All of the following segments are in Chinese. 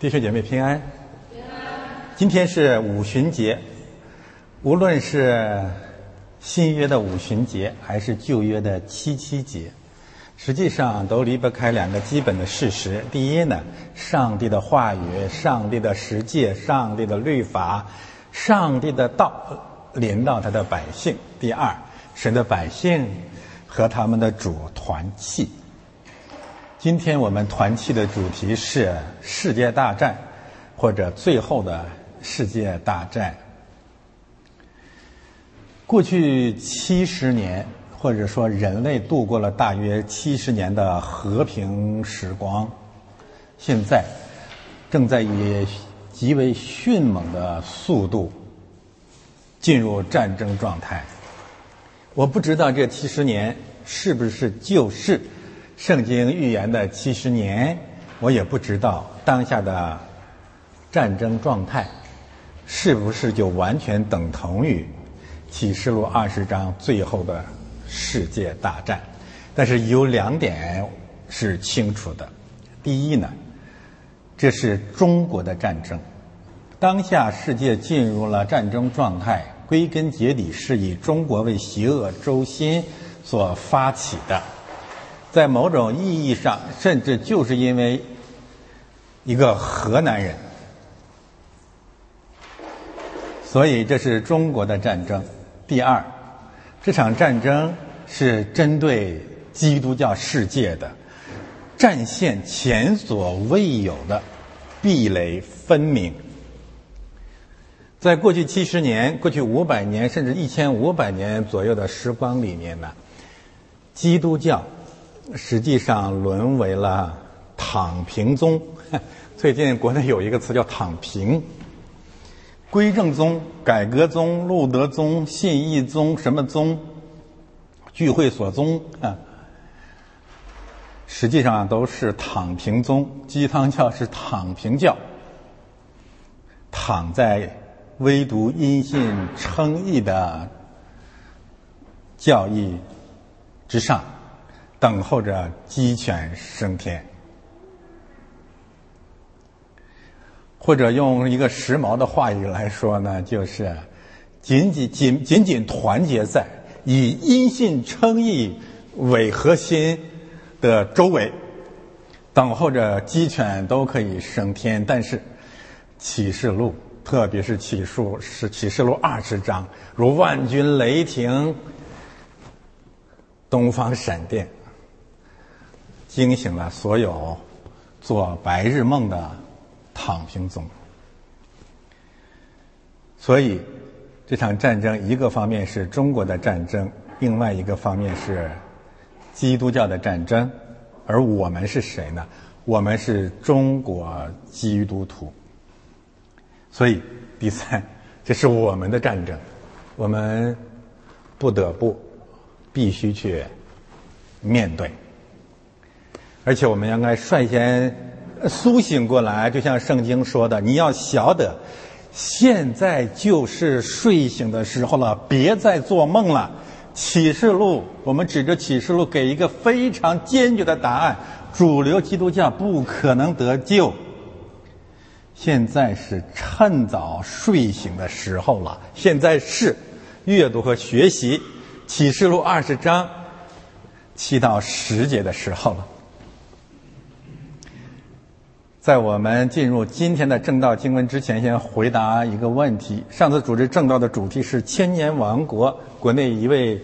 弟兄姐妹平安。平安今天是五旬节，无论是新约的五旬节，还是旧约的七七节，实际上都离不开两个基本的事实。第一呢，上帝的话语、上帝的实践、上帝的律法、上帝的道临到他的百姓；第二，神的百姓和他们的主团契。今天我们团契的主题是世界大战，或者最后的世界大战。过去七十年，或者说人类度过了大约七十年的和平时光，现在正在以极为迅猛的速度进入战争状态。我不知道这七十年是不是就是。圣经预言的七十年，我也不知道当下的战争状态是不是就完全等同于启示录二十章最后的世界大战。但是有两点是清楚的：第一呢，这是中国的战争，当下世界进入了战争状态，归根结底是以中国为邪恶轴心所发起的。在某种意义上，甚至就是因为一个河南人，所以这是中国的战争。第二，这场战争是针对基督教世界的，战线前所未有的壁垒分明。在过去七十年、过去五百年，甚至一千五百年左右的时光里面呢，基督教。实际上沦为了躺平宗。最近国内有一个词叫“躺平”。归正宗、改革宗、路德宗、信义宗、什么宗、聚会所宗啊，实际上都是躺平宗。鸡汤教是躺平教，躺在唯独因信称义的教义之上。等候着鸡犬升天，或者用一个时髦的话语来说呢，就是仅仅仅仅仅团结在以因信称义为核心的周围，等候着鸡犬都可以升天。但是启示录，特别是启示是启示录二十章，如万军雷霆，东方闪电。惊醒了所有做白日梦的躺平宗。所以，这场战争一个方面是中国的战争，另外一个方面是基督教的战争。而我们是谁呢？我们是中国基督徒。所以，第三，这是我们的战争，我们不得不必须去面对。而且我们应该率先苏醒过来，就像圣经说的：“你要晓得，现在就是睡醒的时候了，别再做梦了。”启示录，我们指着启示录给一个非常坚决的答案：主流基督教不可能得救。现在是趁早睡醒的时候了，现在是阅读和学习启示录二十章七到十节的时候了。在我们进入今天的正道经文之前，先回答一个问题。上次主持正道的主题是千年王国，国内一位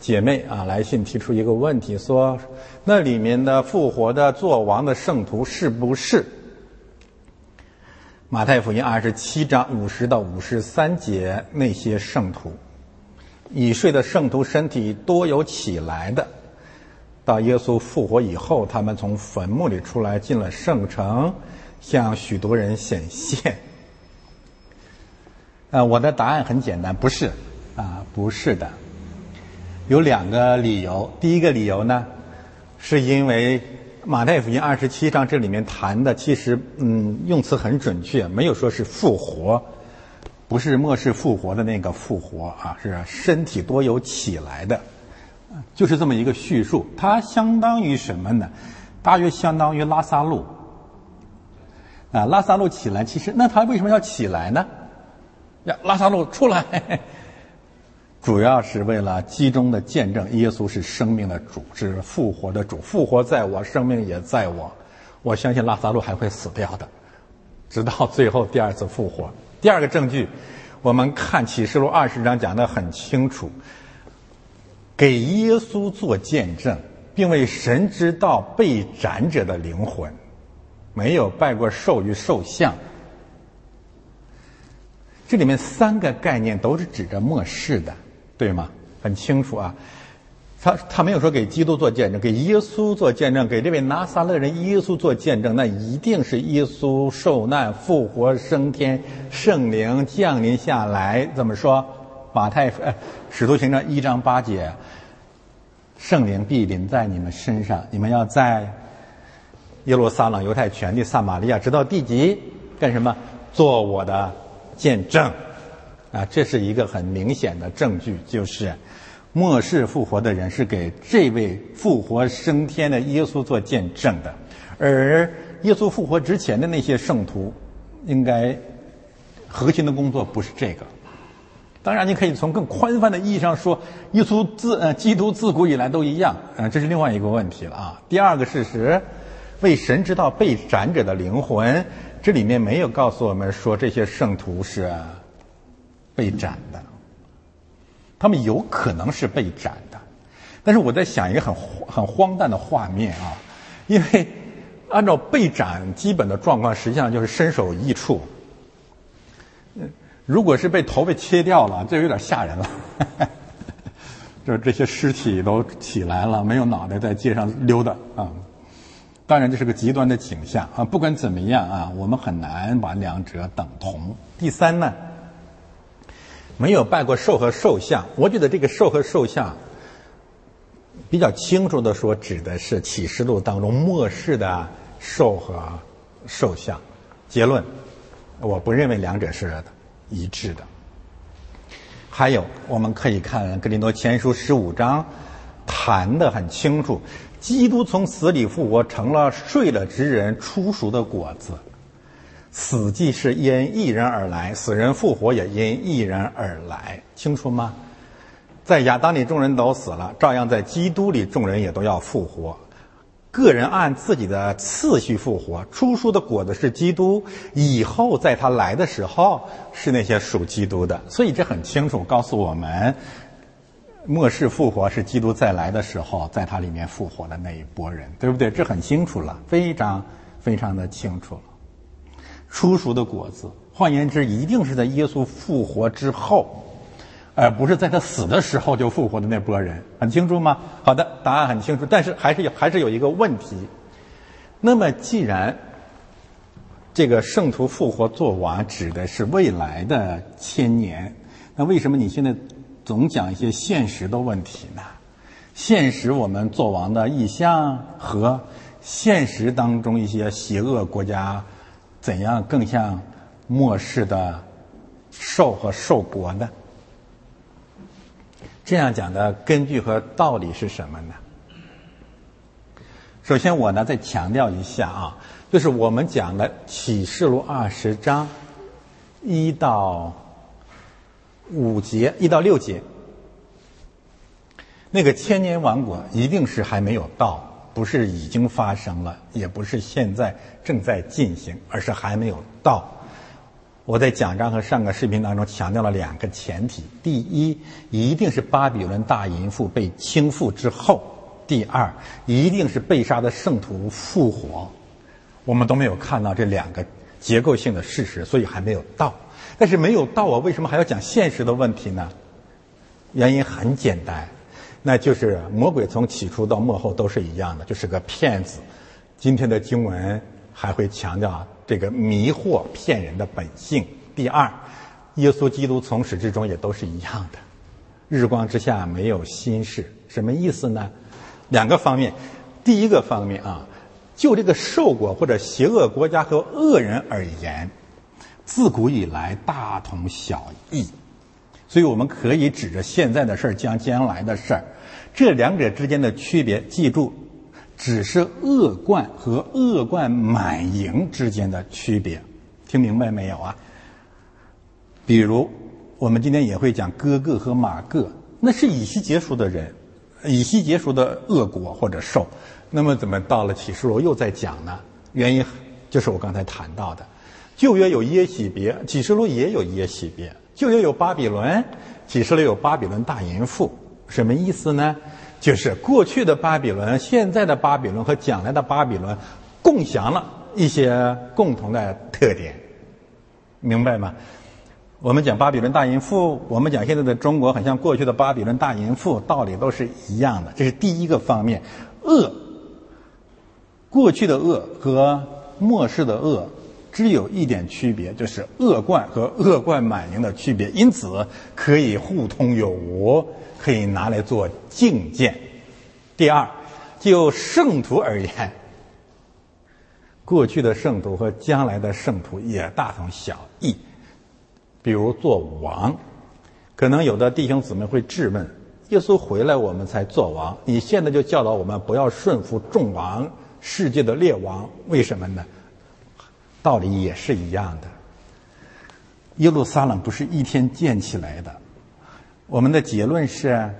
姐妹啊来信提出一个问题，说那里面的复活的做王的圣徒是不是马太福音二十七章五十到五十三节那些圣徒？已睡的圣徒身体多有起来的。到耶稣复活以后，他们从坟墓里出来，进了圣城，向许多人显现。呃，我的答案很简单，不是，啊，不是的。有两个理由。第一个理由呢，是因为马太福音二十七章这里面谈的，其实嗯，用词很准确，没有说是复活，不是末世复活的那个复活啊，是身体多有起来的。就是这么一个叙述，它相当于什么呢？大约相当于拉萨路。啊，拉萨路起来，其实那他为什么要起来呢？呀，拉萨路出来，主要是为了集中的见证耶稣是生命的主，是复活的主，复活在我，生命也在我。我相信拉萨路还会死掉的，直到最后第二次复活。第二个证据，我们看启示录二十章讲的很清楚，给耶稣做见证，并为神之道被斩者的灵魂。没有拜过兽与兽像，这里面三个概念都是指着末世的，对吗？很清楚啊。他他没有说给基督做见证，给耶稣做见证，给这位拿撒勒人耶稣做见证，那一定是耶稣受难、复活、升天、圣灵降临下来。怎么说？马太呃，使徒行传一章八节，圣灵必临在你们身上，你们要在。耶路撒冷、犹太全地、撒玛利亚，直到地极，干什么？做我的见证，啊，这是一个很明显的证据，就是末世复活的人是给这位复活升天的耶稣做见证的，而耶稣复活之前的那些圣徒，应该核心的工作不是这个。当然，你可以从更宽泛的意义上说，耶稣自呃基督自古以来都一样，嗯，这是另外一个问题了啊。第二个事实。为神知道被斩者的灵魂，这里面没有告诉我们说这些圣徒是被斩的，他们有可能是被斩的，但是我在想一个很很荒诞的画面啊，因为按照被斩基本的状况，实际上就是身首异处。如果是被头被切掉了，这有点吓人了，就是这些尸体都起来了，没有脑袋在街上溜达啊。当然，这是个极端的景象啊！不管怎么样啊，我们很难把两者等同。第三呢，没有拜过兽和兽像，我觉得这个兽和兽像比较清楚的说，指的是启示录当中末世的兽和兽像。结论，我不认为两者是一致的。还有，我们可以看格林多前书十五章谈的很清楚。基督从死里复活，成了睡了之人出熟的果子。死既是因一人而来，死人复活也因一人而来，清楚吗？在亚当里众人都死了，照样在基督里众人也都要复活。个人按自己的次序复活。出熟的果子是基督，以后在他来的时候是那些属基督的。所以这很清楚告诉我们。末世复活是基督再来的时候，在他里面复活的那一波人，对不对？这很清楚了，非常非常的清楚了。初熟的果子，换言之，一定是在耶稣复活之后，而不是在他死的时候就复活的那波人，很清楚吗？好的，答案很清楚，但是还是有还是有一个问题。那么，既然这个圣徒复活作王指的是未来的千年，那为什么你现在？总讲一些现实的问题呢？现实我们做王的意向和现实当中一些邪恶国家怎样更像末世的兽和兽国呢？这样讲的根据和道理是什么呢？首先，我呢再强调一下啊，就是我们讲的启示录二十章一到。五节一到六节，那个千年王国一定是还没有到，不是已经发生了，也不是现在正在进行，而是还没有到。我在讲章和上个视频当中强调了两个前提：第一，一定是巴比伦大淫妇被倾覆之后；第二，一定是被杀的圣徒复活。我们都没有看到这两个结构性的事实，所以还没有到。但是没有到啊，为什么还要讲现实的问题呢？原因很简单，那就是魔鬼从起初到末后都是一样的，就是个骗子。今天的经文还会强调这个迷惑骗人的本性。第二，耶稣基督从始至终也都是一样的，日光之下没有新事。什么意思呢？两个方面。第一个方面啊，就这个受过或者邪恶国家和恶人而言。自古以来大同小异，所以我们可以指着现在的事儿将将来的事儿，这两者之间的区别，记住，只是恶贯和恶贯满盈之间的区别。听明白没有啊？比如，我们今天也会讲哥哥和马各，那是以西结束的人，以西结束的恶果或者兽。那么，怎么到了启示录又在讲呢？原因就是我刚才谈到的，旧约有耶喜别，启示录也有耶喜别。旧约有巴比伦，启示录有巴比伦大淫妇。什么意思呢？就是过去的巴比伦、现在的巴比伦和将来的巴比伦，共享了一些共同的特点。明白吗？我们讲巴比伦大淫妇，我们讲现在的中国很像过去的巴比伦大淫妇，道理都是一样的。这是第一个方面，恶，过去的恶和末世的恶，只有一点区别，就是恶贯和恶贯满盈的区别，因此可以互通有无，可以拿来做镜鉴。第二，就圣徒而言。过去的圣徒和将来的圣徒也大同小异。比如做王，可能有的弟兄姊妹会质问：耶稣回来我们才做王，你现在就教导我们不要顺服众王、世界的列王，为什么呢？道理也是一样的。耶路撒冷不是一天建起来的。我们的结论是：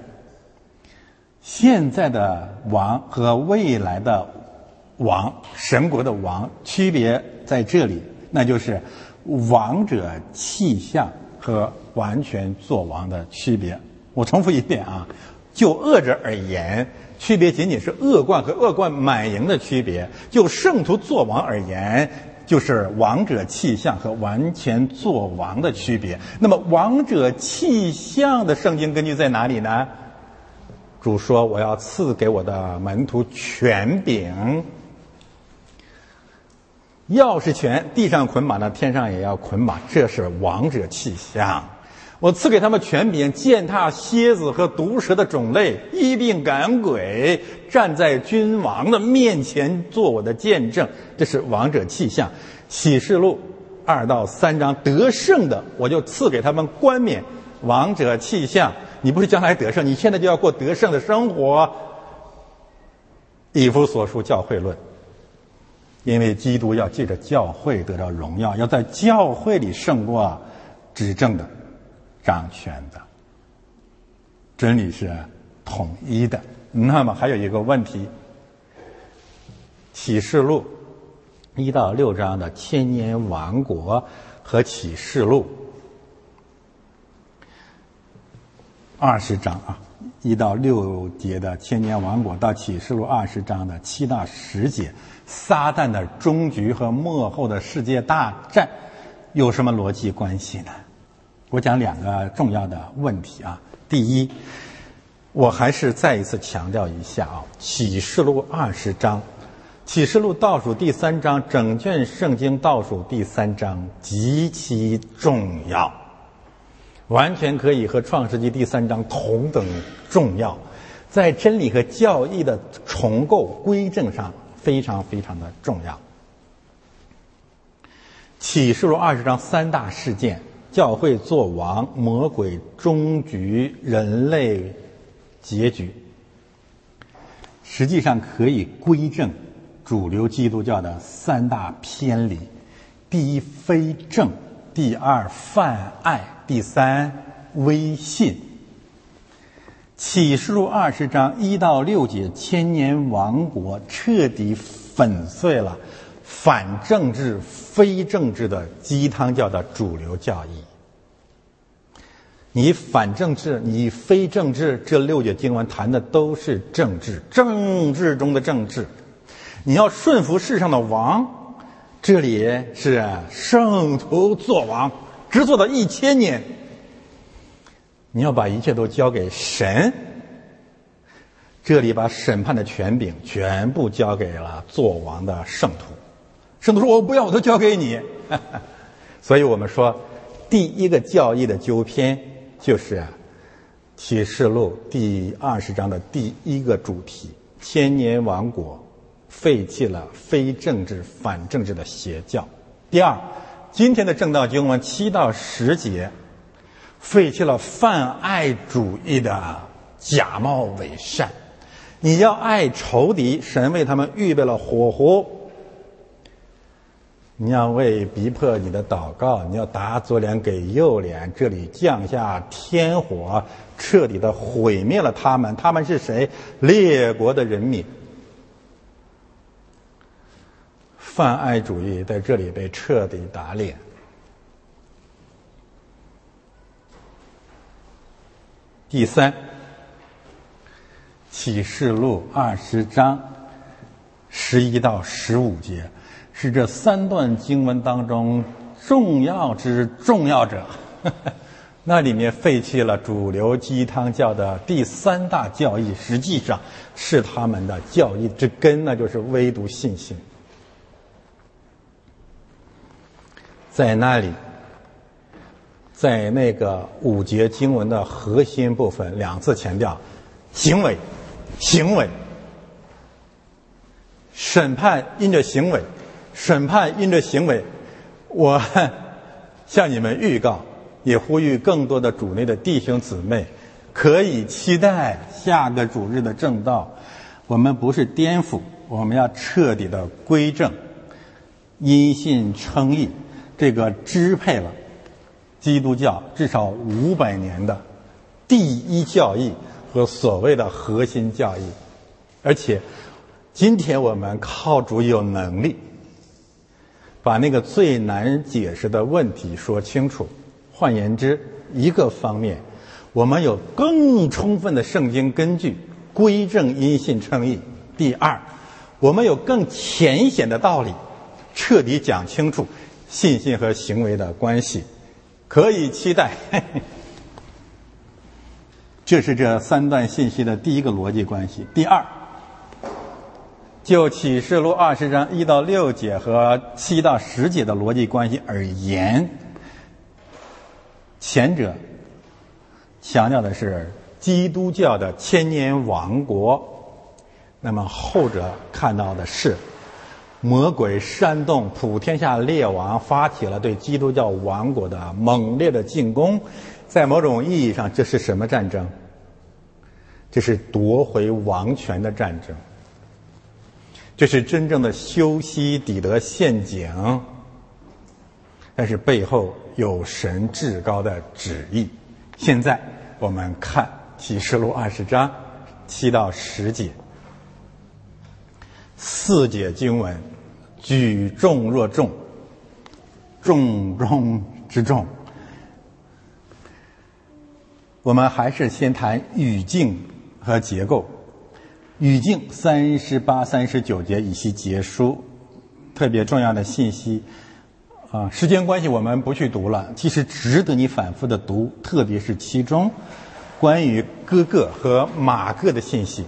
现在的王和未来的。王神国的王区别在这里，那就是王者气象和完全做王的区别。我重复一遍啊，就恶者而言，区别仅仅是恶贯和恶贯满盈的区别；就圣徒做王而言，就是王者气象和完全做王的区别。那么，王者气象的圣经根据在哪里呢？主说：“我要赐给我的门徒权柄。”钥匙权，地上捆绑的，天上也要捆绑，这是王者气象。我赐给他们权柄，践踏蝎子和毒蛇的种类，一并赶鬼，站在君王的面前做我的见证。这是王者气象。启示录二到三章得胜的，我就赐给他们冠冕。王者气象，你不是将来得胜，你现在就要过得胜的生活。以弗所书教会论。因为基督要借着教会得到荣耀，要在教会里胜过执政的、掌权的。真理是统一的。那么还有一个问题，《启示录》一到六章的千年王国和《启示录》二十章啊，一到六节的千年王国到《启示录》二十章的七到十节。撒旦的终局和幕后的世界大战有什么逻辑关系呢？我讲两个重要的问题啊。第一，我还是再一次强调一下啊，《启示录》二十章，《启示录》倒数第三章，整卷圣经倒数第三章极其重要，完全可以和《创世纪》第三章同等重要，在真理和教义的重构规正上。非常非常的重要。启示录二十章三大事件：教会作王、魔鬼终局、人类结局。实际上可以归正主流基督教的三大偏离：第一，非正；第二，泛爱；第三，微信。启示录二十章一到六节，千年王国彻底粉碎了反政治、非政治的鸡汤教的主流教义。你反政治，你非政治，这六节经文谈的都是政治，政治中的政治。你要顺服世上的王，这里是圣徒做王，只做到一千年。你要把一切都交给神，这里把审判的权柄全部交给了做王的圣徒。圣徒说：“我不要，我都交给你。”所以我们说，第一个教义的纠偏就是启示录第二十章的第一个主题：千年王国废弃了非政治、反政治的邪教。第二，今天的正道经文七到十节。废弃了泛爱主义的假冒伪善，你要爱仇敌，神为他们预备了火湖。你要为逼迫你的祷告，你要打左脸给右脸，这里降下天火，彻底的毁灭了他们。他们是谁？列国的人民。泛爱主义在这里被彻底打脸。第三，《启示录》二十章十一到十五节是这三段经文当中重要之重要者。那里面废弃了主流鸡汤教的第三大教义，实际上是他们的教义之根，那就是唯独信心。在那里。在那个五节经文的核心部分，两次强调行为，行为，审判因着行为，审判因着行为。我向你们预告，也呼吁更多的主内的弟兄姊妹，可以期待下个主日的正道。我们不是颠覆，我们要彻底的归正，因信称义，这个支配了。基督教至少五百年的第一教义和所谓的核心教义，而且今天我们靠主有能力把那个最难解释的问题说清楚。换言之，一个方面，我们有更充分的圣经根据归正因信称义；第二，我们有更浅显的道理，彻底讲清楚信心和行为的关系。可以期待，这是这三段信息的第一个逻辑关系。第二，就启示录二十章一到六节和七到十节的逻辑关系而言，前者强调的是基督教的千年王国，那么后者看到的是。魔鬼煽动普天下列王发起了对基督教王国的猛烈的进攻，在某种意义上，这是什么战争？这是夺回王权的战争。这是真正的修昔底德陷阱。但是背后有神至高的旨意。现在我们看启示录二十章七到十节，四节经文。举重若重，重中之重。我们还是先谈语境和结构。语境三十八、三十九节以及结束，特别重要的信息。啊，时间关系我们不去读了。其实值得你反复的读，特别是其中关于哥哥和马哥的信息。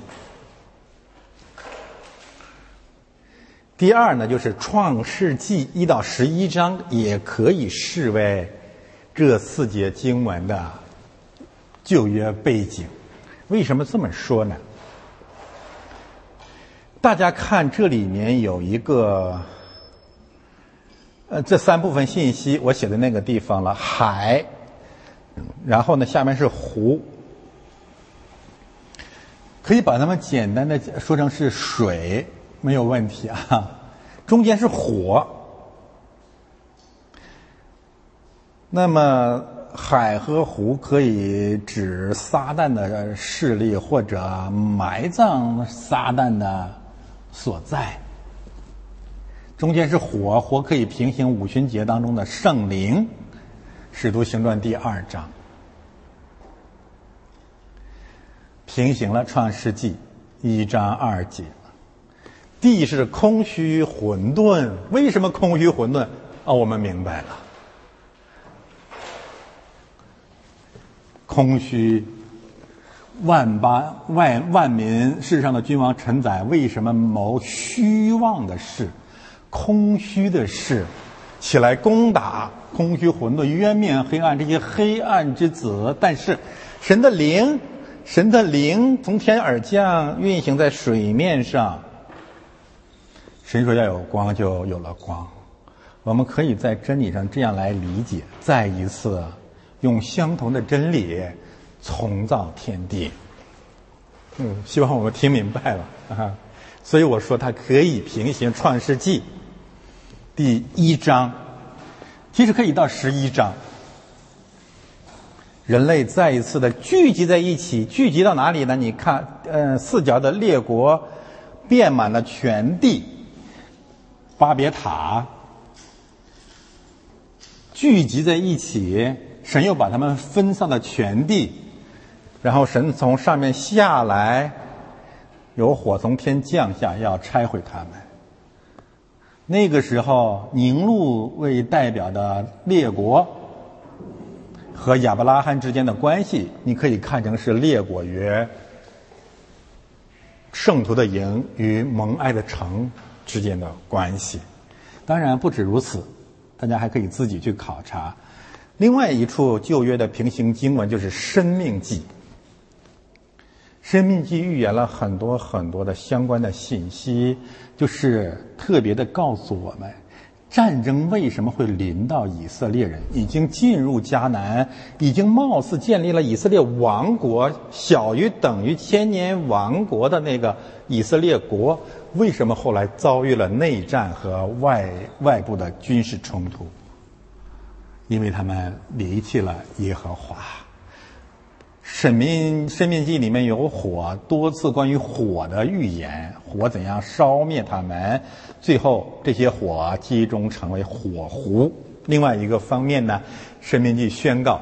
第二呢，就是《创世纪》一到十一章也可以视为这四节经文的旧约背景。为什么这么说呢？大家看这里面有一个，呃，这三部分信息我写的那个地方了，海，然后呢，下面是湖，可以把它们简单的说成是水。没有问题啊，中间是火。那么海和湖可以指撒旦的势力，或者埋葬撒旦的所在。中间是火，火可以平行五旬节当中的圣灵，《使徒行传》第二章，平行了《创世纪》一章二节。地是空虚混沌，为什么空虚混沌？啊，我们明白了，空虚，万八万万民世上的君王臣宰，为什么谋虚妄的事、空虚的事，起来攻打空虚混沌、渊面黑暗这些黑暗之子？但是，神的灵，神的灵从天而降，运行在水面上。神说要有光，就有了光。我们可以在真理上这样来理解：再一次用相同的真理重造天地。嗯，希望我们听明白了啊。所以我说它可以平行《创世纪》第一章，其实可以到十一章。人类再一次的聚集在一起，聚集到哪里呢？你看，嗯，四角的列国遍满了全地，巴别塔聚集在一起，神又把他们分散到全地，然后神从上面下来，有火从天降下，要拆毁他们。那个时候，宁路为代表的列国。和亚伯拉罕之间的关系，你可以看成是列国与圣徒的营与蒙爱的城之间的关系。当然不止如此，大家还可以自己去考察。另外一处旧约的平行经文就是《生命记》，《生命记》预言了很多很多的相关的信息，就是特别的告诉我们。战争为什么会临到以色列人？已经进入迦南，已经貌似建立了以色列王国，小于等于千年王国的那个以色列国，为什么后来遭遇了内战和外外部的军事冲突？因为他们离弃了耶和华。《生命生命记》里面有火，多次关于火的预言，火怎样烧灭他们，最后这些火集中成为火湖。另外一个方面呢，《生命记》宣告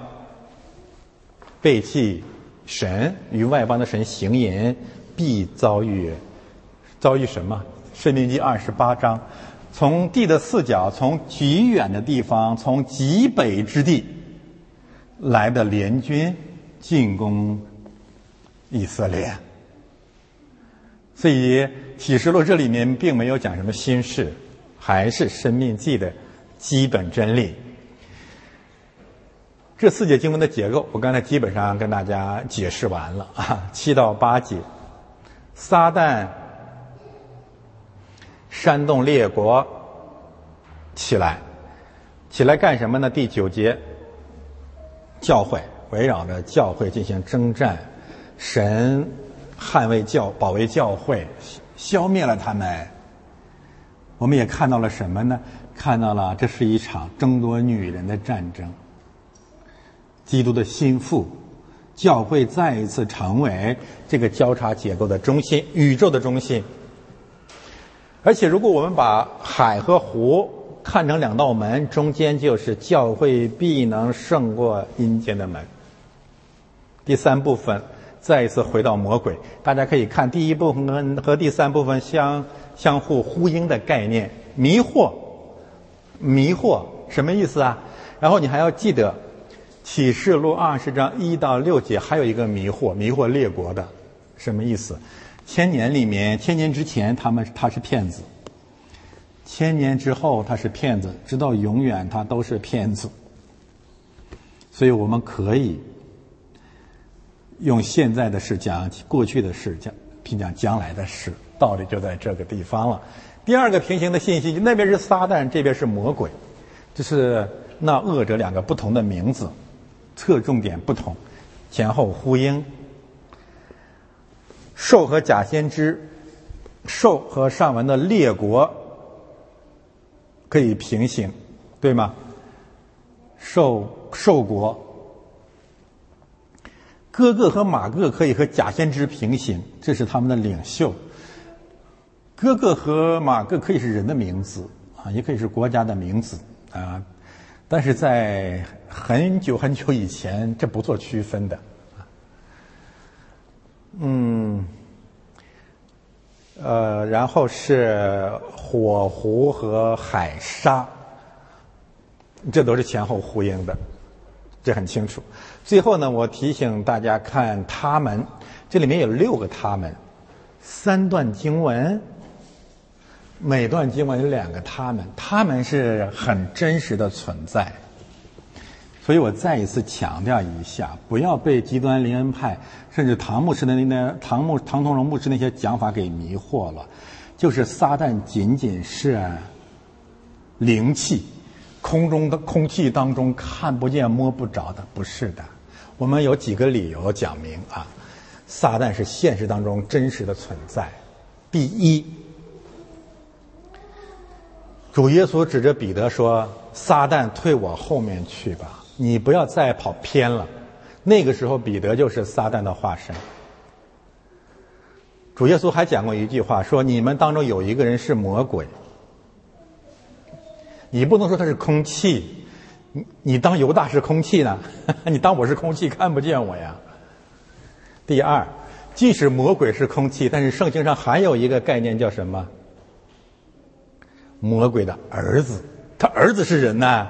背弃神与外邦的神行淫，必遭遇遭遇什么？《生命记》二十八章，从地的四角，从极远的地方，从极北之地来的联军。进攻以色列，所以启示录这里面并没有讲什么新事，还是生命记的基本真理。这四节经文的结构，我刚才基本上跟大家解释完了啊，七到八节，撒旦煽动列国起来，起来干什么呢？第九节，教会。围绕着教会进行征战，神捍卫教、保卫教会，消灭了他们。我们也看到了什么呢？看到了这是一场争夺女人的战争。基督的心腹，教会再一次成为这个交叉结构的中心，宇宙的中心。而且，如果我们把海和湖看成两道门，中间就是教会必能胜过阴间的门。第三部分再一次回到魔鬼，大家可以看第一部分和和第三部分相相互呼应的概念，迷惑，迷惑什么意思啊？然后你还要记得启示录二十章一到六节还有一个迷惑，迷惑列国的什么意思？千年里面，千年之前他们他是骗子，千年之后他是骗子，直到永远他都是骗子，所以我们可以。用现在的事讲过去的事，讲评讲将来的事，道理就在这个地方了。第二个平行的信息，那边是撒旦，这边是魔鬼，这是那恶者两个不同的名字，侧重点不同，前后呼应。兽和假先知，兽和上文的列国可以平行，对吗？兽兽国。哥哥和马哥可以和假先知平行，这是他们的领袖。哥哥和马哥可以是人的名字啊，也可以是国家的名字啊，但是在很久很久以前，这不做区分的。嗯，呃，然后是火狐和海沙，这都是前后呼应的，这很清楚。最后呢，我提醒大家看他们，这里面有六个他们，三段经文，每段经文有两个他们，他们是很真实的存在。所以我再一次强调一下，不要被极端灵恩派甚至唐牧师的那那唐牧唐同荣牧师那些讲法给迷惑了，就是撒旦仅仅是灵气。空中的空气当中看不见摸不着的，不是的。我们有几个理由讲明啊。撒旦是现实当中真实的存在。第一，主耶稣指着彼得说：“撒旦退我后面去吧，你不要再跑偏了。”那个时候，彼得就是撒旦的化身。主耶稣还讲过一句话，说：“你们当中有一个人是魔鬼。”你不能说他是空气，你你当犹大是空气呢？你当我是空气看不见我呀？第二，即使魔鬼是空气，但是圣经上还有一个概念叫什么？魔鬼的儿子，他儿子是人呐。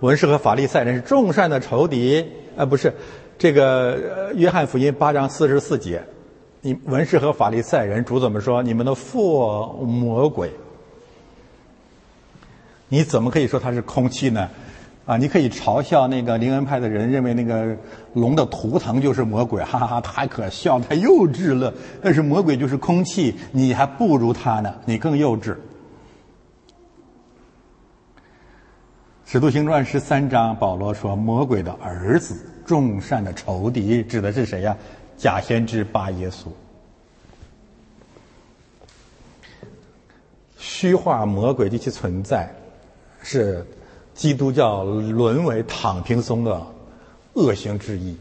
文士和法利赛人是众善的仇敌啊，不是？这个约翰福音八章四十四节，你文士和法利赛人主怎么说？你们的父魔鬼。你怎么可以说它是空气呢？啊，你可以嘲笑那个灵恩派的人，认为那个龙的图腾就是魔鬼，哈哈哈，太可笑，太幼稚了。但是魔鬼就是空气，你还不如他呢，你更幼稚。使徒行传十三章，保罗说：“魔鬼的儿子，众善的仇敌，指的是谁呀？假先知巴耶稣。虚化魔鬼及其存在。”是基督教沦为躺平松的恶行之一。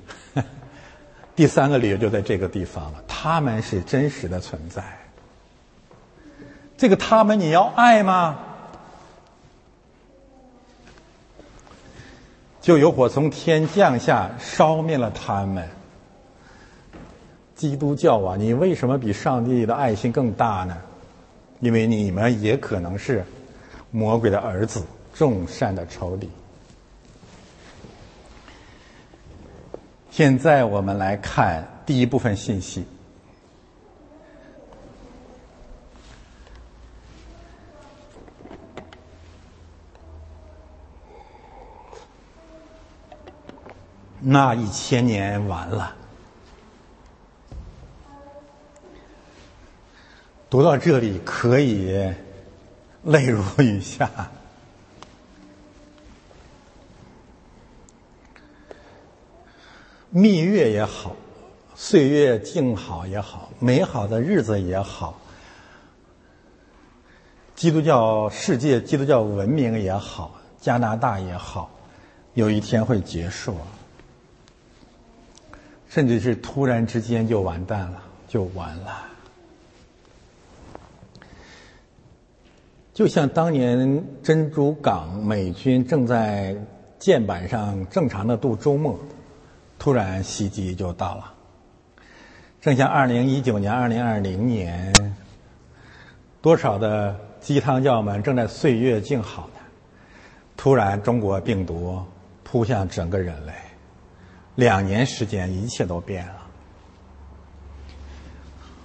第三个理由就在这个地方了，他们是真实的存在。这个他们你要爱吗？就有火从天降下，烧灭了他们。基督教啊，你为什么比上帝的爱心更大呢？因为你们也可能是。魔鬼的儿子，众善的仇敌。现在我们来看第一部分信息。那一千年完了，读到这里可以。泪如雨下，蜜月也好，岁月静好也好，美好的日子也好，基督教世界、基督教文明也好，加拿大也好，有一天会结束，甚至是突然之间就完蛋了，就完了。就像当年珍珠港美军正在舰板上正常的度周末，突然袭击就到了。正像二零一九年、二零二零年，多少的鸡汤教们正在岁月静好呢？突然中国病毒扑向整个人类，两年时间一切都变了。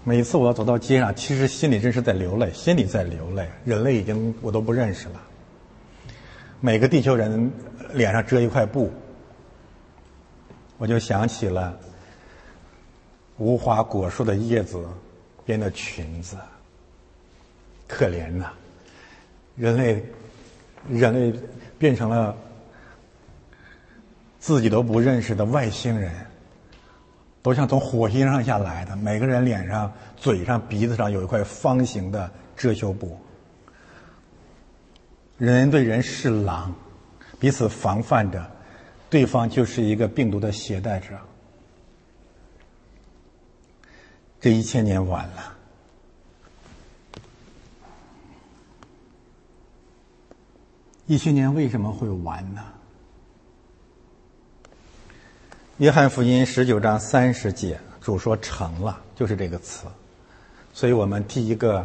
每次我要走到街上，其实心里真是在流泪，心里在流泪。人类已经我都不认识了。每个地球人脸上遮一块布，我就想起了无花果树的叶子编的裙子。可怜呐，人类，人类变成了自己都不认识的外星人。都像从火星上下来的，每个人脸上、嘴上、鼻子上有一块方形的遮羞布。人对人是狼，彼此防范着，对方就是一个病毒的携带者。这一千年完了，一千年为什么会完呢？约翰福音十九章三十节，主说成了，就是这个词。所以我们第一个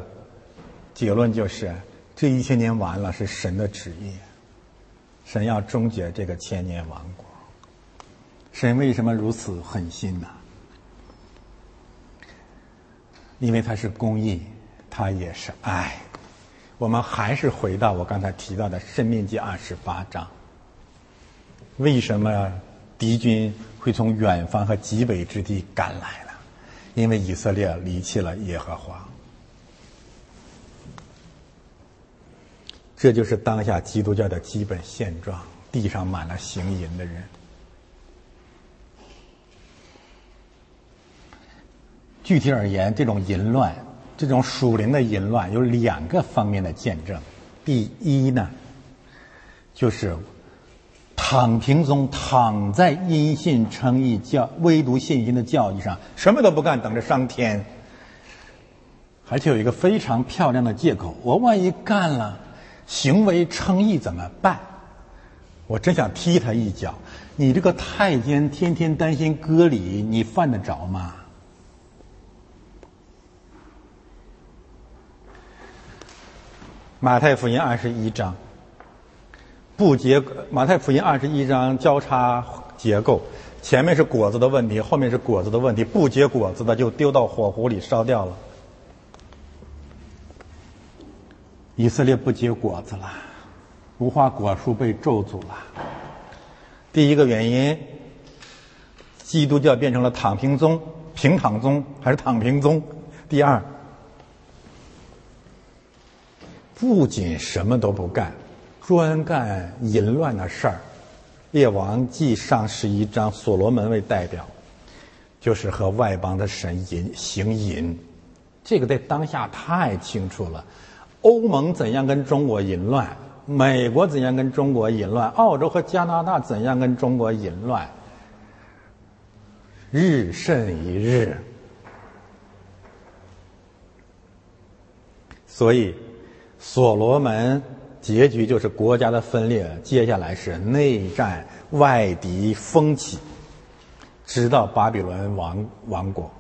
结论就是，这一千年完了是神的旨意，神要终结这个千年王国。神为什么如此狠心呢？因为他是公义，他也是爱。我们还是回到我刚才提到的《生命记》二十八章，为什么？敌军会从远方和极北之地赶来了，因为以色列离弃了耶和华。这就是当下基督教的基本现状：地上满了行淫的人。具体而言，这种淫乱，这种属灵的淫乱，有两个方面的见证。第一呢，就是躺平中躺在因信称义教、唯独信心的教义上，什么都不干，等着上天。而且有一个非常漂亮的借口：我万一干了，行为称义怎么办？我真想踢他一脚！你这个太监天天担心割礼，你犯得着吗？马太福音二十一章，不结马太福音二十一章交叉结构，前面是果子的问题，后面是果子的问题，不结果子的就丢到火湖里烧掉了。以色列不结果子了。无花果树被咒诅了。第一个原因，基督教变成了躺平宗、平躺宗还是躺平宗？第二，不仅什么都不干，专干淫乱的事儿。列王记上十一章，所罗门为代表，就是和外邦的神淫行淫。这个在当下太清楚了。欧盟怎样跟中国淫乱？美国怎样跟中国淫乱？澳洲和加拿大怎样跟中国淫乱？日甚一日。所以，所罗门结局就是国家的分裂，接下来是内战、外敌风起，直到巴比伦亡亡国。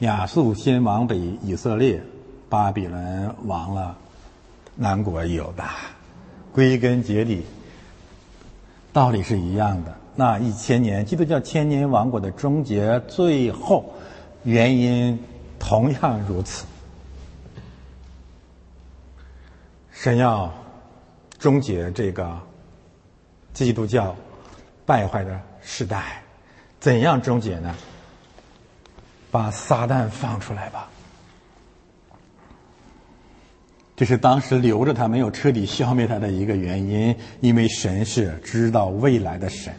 亚述先亡北以色列，巴比伦亡了。南国有的，归根结底，道理是一样的。那一千年基督教千年王国的终结，最后原因同样如此。神要终结这个基督教败坏的时代，怎样终结呢？把撒旦放出来吧。这是当时留着他没有彻底消灭他的一个原因，因为神是知道未来的神。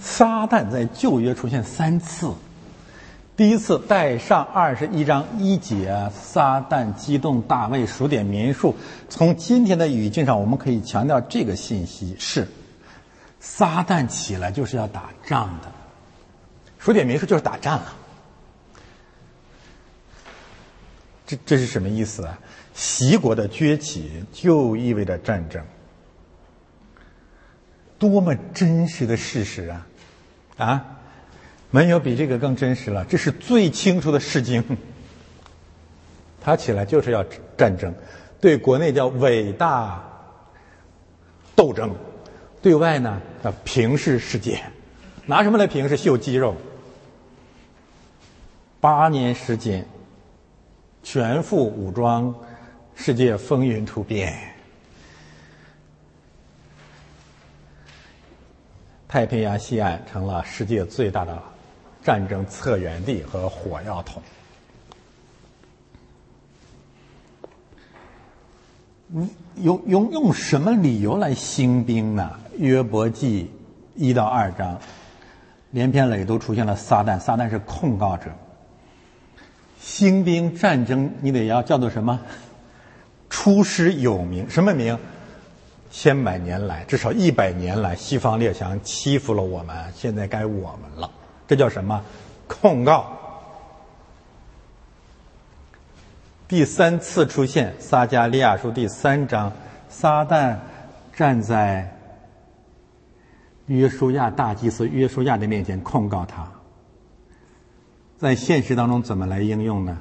撒旦在旧约出现三次，第一次带上二十一章一节，撒旦激动大卫数点民数。从今天的语境上，我们可以强调这个信息是：撒旦起来就是要打仗的，数点民数就是打仗了。这这是什么意思啊？齐国的崛起就意味着战争，多么真实的事实啊！啊，没有比这个更真实了。这是最清楚的事经。他起来就是要战争，对国内叫伟大斗争，对外呢叫平视世界。拿什么来平视？秀肌肉。八年时间，全副武装。世界风云突变，太平洋西岸成了世界最大的战争策源地和火药桶。你用用用什么理由来兴兵呢？约伯记一到二章，连篇累牍出现了撒旦，撒旦是控告者。兴兵战争，你得要叫做什么？出师有名，什么名？千百年来，至少一百年来，西方列强欺负了我们，现在该我们了。这叫什么？控告。第三次出现，撒加利亚书第三章，撒旦站在约书亚大祭司约书亚的面前控告他。在现实当中，怎么来应用呢？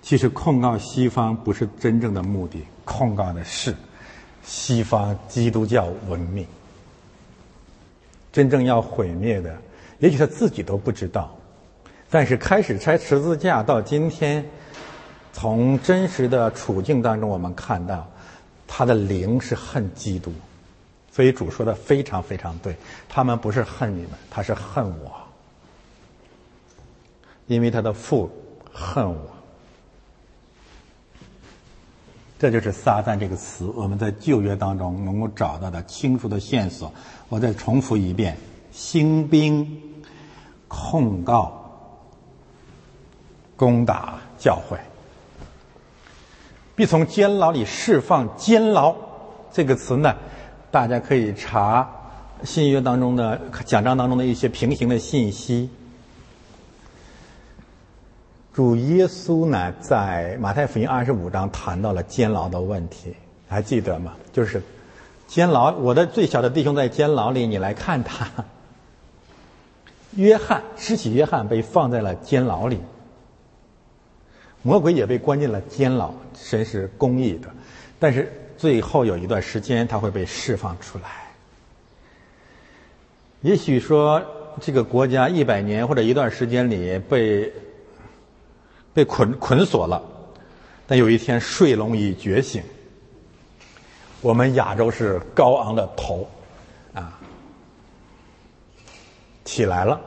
其实控告西方不是真正的目的，控告的是西方基督教文明。真正要毁灭的，也许他自己都不知道。但是开始拆十字架到今天，从真实的处境当中，我们看到他的灵是恨基督。所以主说的非常非常对，他们不是恨你们，他是恨我，因为他的父恨我。这就是“撒旦”这个词，我们在旧约当中能够找到的清楚的线索。我再重复一遍：兴兵控告、攻打教会，必从监牢里释放。监牢这个词呢，大家可以查新约当中的讲章当中的一些平行的信息。主耶稣呢，在马太福音二十五章谈到了监牢的问题，还记得吗？就是监牢，我的最小的弟兄在监牢里，你来看他。约翰，施洗约翰被放在了监牢里，魔鬼也被关进了监牢。神是公义的，但是最后有一段时间他会被释放出来。也许说这个国家一百年或者一段时间里被。被捆捆锁了，但有一天睡龙已觉醒。我们亚洲是高昂的头，啊，起来了。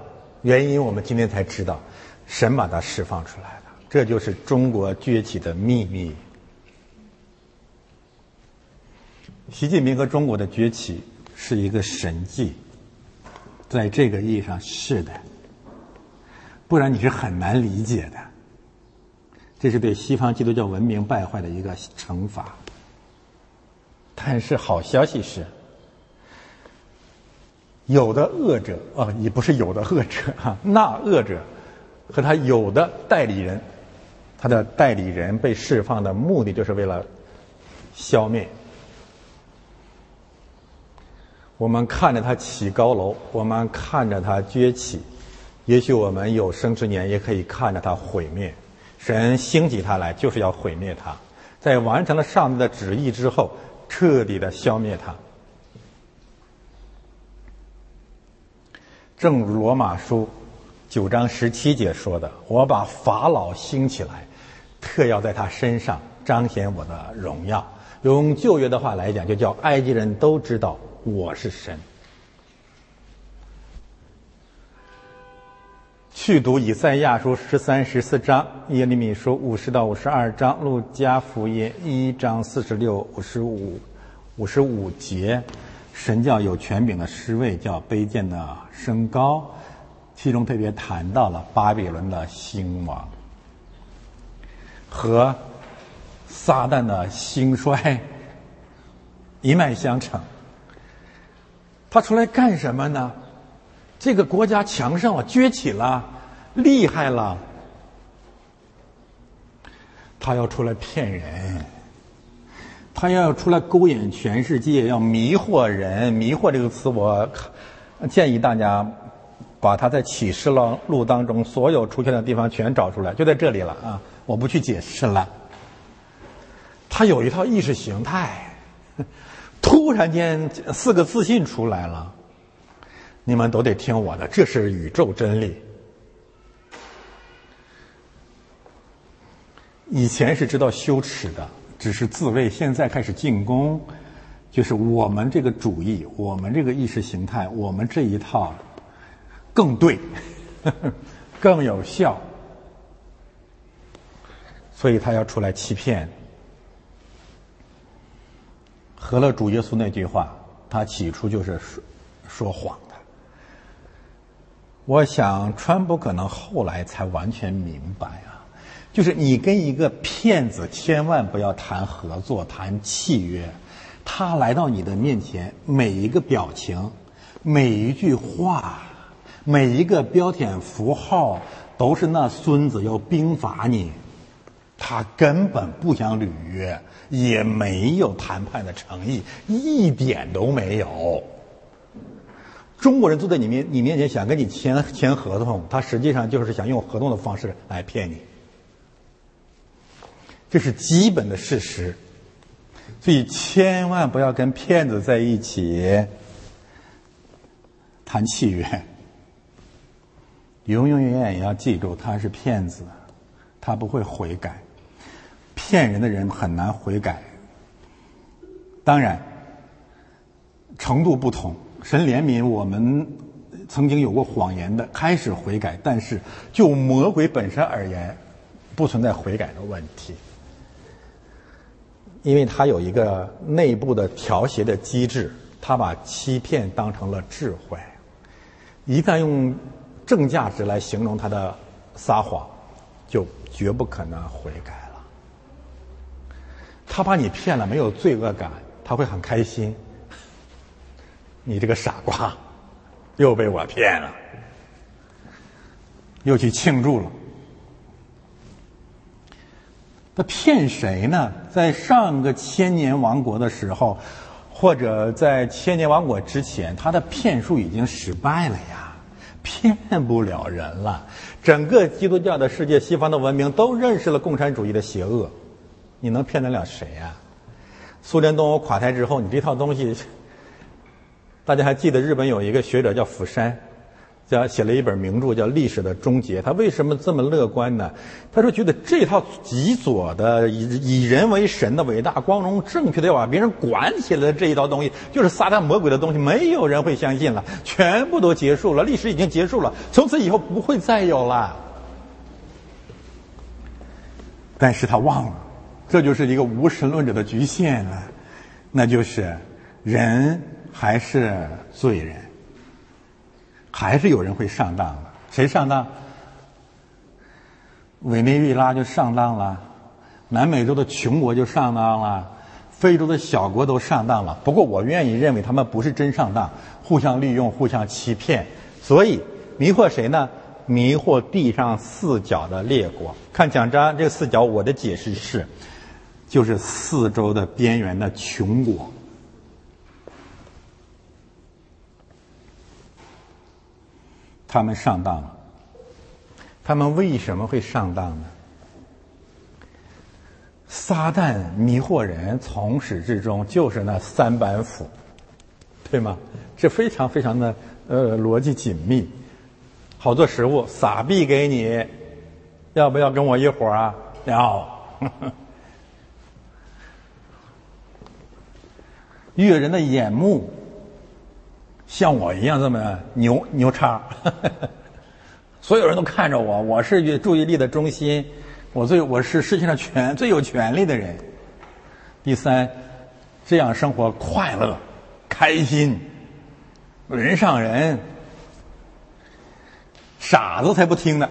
原因我们今天才知道，神把它释放出来的，这就是中国崛起的秘密。习近平和中国的崛起是一个神迹，在这个意义上是的，不然你是很难理解的。这是对西方基督教文明败坏的一个惩罚。但是好消息是，有的恶者啊，也不是有的恶者哈，那恶者和他有的代理人，他的代理人被释放的目的就是为了消灭。我们看着他起高楼，我们看着他崛起，也许我们有生之年也可以看着他毁灭。神兴起他来，就是要毁灭他，在完成了上帝的旨意之后，彻底的消灭他。正如罗马书九章十七节说的：“我把法老兴起来，特要在他身上彰显我的荣耀。”用旧约的话来讲，就叫埃及人都知道我是神。去读以赛亚书十三、十四章，耶利米书五十到五十二章，路加福音一章四十六、五十五、五十五节，神教有权柄的侍卫叫卑贱的升高，其中特别谈到了巴比伦的兴亡和撒旦的兴衰，一脉相承。他出来干什么呢？这个国家强盛了，崛起了，厉害了。他要出来骗人，他要出来勾引全世界，要迷惑人。迷惑这个词，我建议大家把他在启示录录当中所有出现的地方全找出来，就在这里了啊！我不去解释了。他有一套意识形态，突然间四个自信出来了。你们都得听我的，这是宇宙真理。以前是知道羞耻的，只是自卫；现在开始进攻，就是我们这个主义，我们这个意识形态，我们这一套更对，更有效。所以他要出来欺骗。合了主耶稣那句话，他起初就是说说谎的。我想，川普可能后来才完全明白啊，就是你跟一个骗子千万不要谈合作、谈契约。他来到你的面前，每一个表情、每一句话、每一个标点符号，都是那孙子要兵伐你。他根本不想履约，也没有谈判的诚意，一点都没有。中国人坐在你面你面前想跟你签签合同，他实际上就是想用合同的方式来骗你，这是基本的事实，所以千万不要跟骗子在一起谈契约，永永远远也要记住他是骗子，他不会悔改，骗人的人很难悔改，当然程度不同。神怜悯我们，曾经有过谎言的，开始悔改。但是就魔鬼本身而言，不存在悔改的问题，因为他有一个内部的调谐的机制，他把欺骗当成了智慧。一旦用正价值来形容他的撒谎，就绝不可能悔改了。他把你骗了，没有罪恶感，他会很开心。你这个傻瓜，又被我骗了，又去庆祝了。他骗谁呢？在上个千年王国的时候，或者在千年王国之前，他的骗术已经失败了呀，骗不了人了。整个基督教的世界，西方的文明都认识了共产主义的邪恶，你能骗得了谁呀？苏联东欧垮台之后，你这套东西，大家还记得日本有一个学者叫福山。叫写了一本名著，叫《历史的终结》。他为什么这么乐观呢？他说：“觉得这套极左的以以人为神的伟大、光荣、正确的要把别人管起来的这一套东西，就是撒旦魔鬼的东西，没有人会相信了，全部都结束了，历史已经结束了，从此以后不会再有了。”但是他忘了，这就是一个无神论者的局限了，那就是人还是罪人。还是有人会上当的，谁上当？委内瑞拉就上当了，南美洲的穷国就上当了，非洲的小国都上当了。不过我愿意认为他们不是真上当，互相利用、互相欺骗。所以迷惑谁呢？迷惑地上四角的列国。看奖章，这四角我的解释是，就是四周的边缘的穷国。他们上当了，他们为什么会上当呢？撒旦迷惑人，从始至终就是那三板斧，对吗？这非常非常的呃逻辑紧密。好多食物撒币给你，要不要跟我一伙啊？要。悦人的眼目。像我一样这么牛牛叉，所有人都看着我，我是注意力的中心，我最我是世界上权最有权力的人。第三，这样生活快乐、开心，人上人，傻子才不听呢，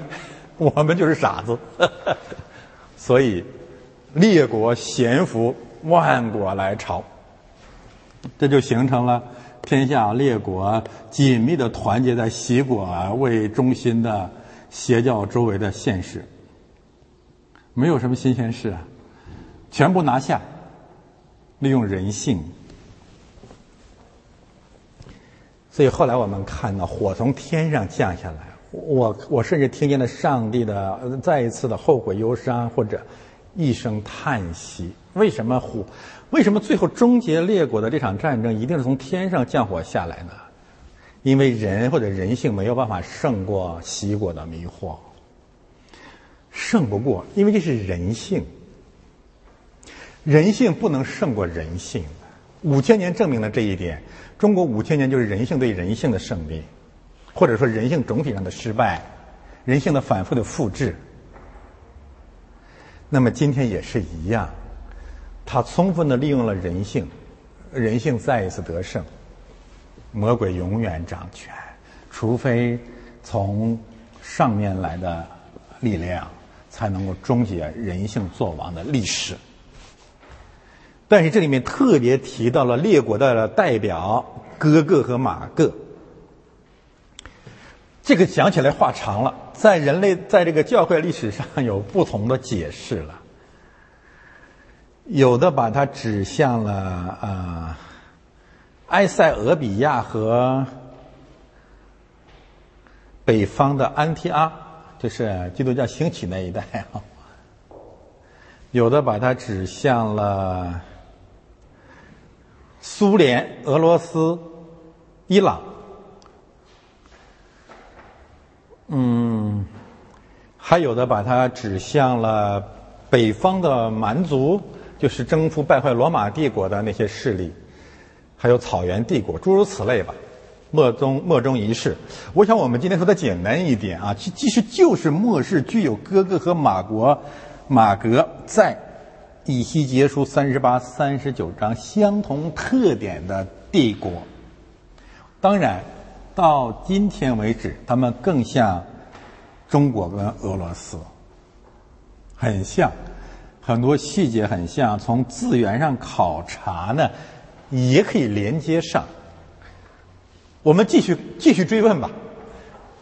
我们就是傻子。所以，列国降服，万国来朝，这就形成了。天下列国紧密的团结在西国为中心的邪教周围的现实，没有什么新鲜事啊，全部拿下，利用人性。所以后来我们看到火从天上降下来，我我甚至听见了上帝的再一次的后悔忧伤或者一声叹息。为什么火？为什么最后终结列国的这场战争一定是从天上降火下来呢？因为人或者人性没有办法胜过西国的迷惑，胜不过，因为这是人性，人性不能胜过人性。五千年证明了这一点，中国五千年就是人性对人性的胜利，或者说人性总体上的失败，人性的反复的复制。那么今天也是一样。他充分的利用了人性，人性再一次得胜，魔鬼永远掌权，除非从上面来的力量才能够终结人性作王的历史。但是这里面特别提到了列国的代表哥哥和马各，这个讲起来话长了，在人类在这个教会历史上有不同的解释了。有的把它指向了啊，埃塞俄比亚和北方的安提阿，就是基督教兴起那一带啊。有的把它指向了苏联、俄罗斯、伊朗，嗯，还有的把它指向了北方的蛮族。就是征服败坏罗马帝国的那些势力，还有草原帝国，诸如此类吧。莫中莫中一世。我想我们今天说的简单一点啊，其其实就是末世具有哥哥和马国、马格在以西结书三十八、三十九章相同特点的帝国。当然，到今天为止，他们更像中国跟俄罗斯，很像，很多细节很像。从资源上考察呢，也可以连接上。我们继续继续追问吧，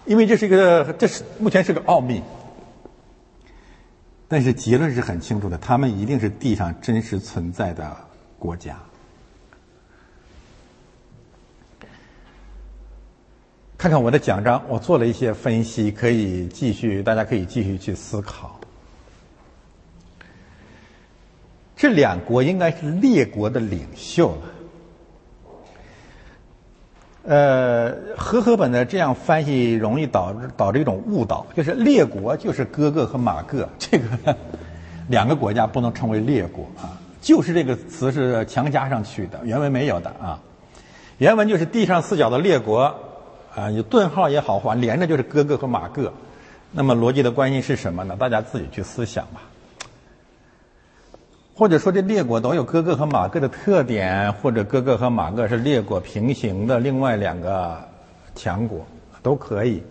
因为这是一个，这是目前是个奥秘。但是结论是很清楚的，他们一定是地上真实存在的国家。看看我的奖章，我做了一些分析，可以继续，大家可以继续去思考。这两国应该是列国的领袖了。呃，和合本的这样翻译容易导致导致一种误导，就是列国就是哥哥和马各，这个 两个国家不能称为列国啊，就是这个词是强加上去的，原文没有的啊，原文就是地上四角的列国啊，有顿号也好，还连着就是哥哥和马哥，那么逻辑的关系是什么呢？大家自己去思想吧。或者说，这列国都有哥哥和马哥的特点，或者哥哥和马哥是列国平行的另外两个强国，都可以。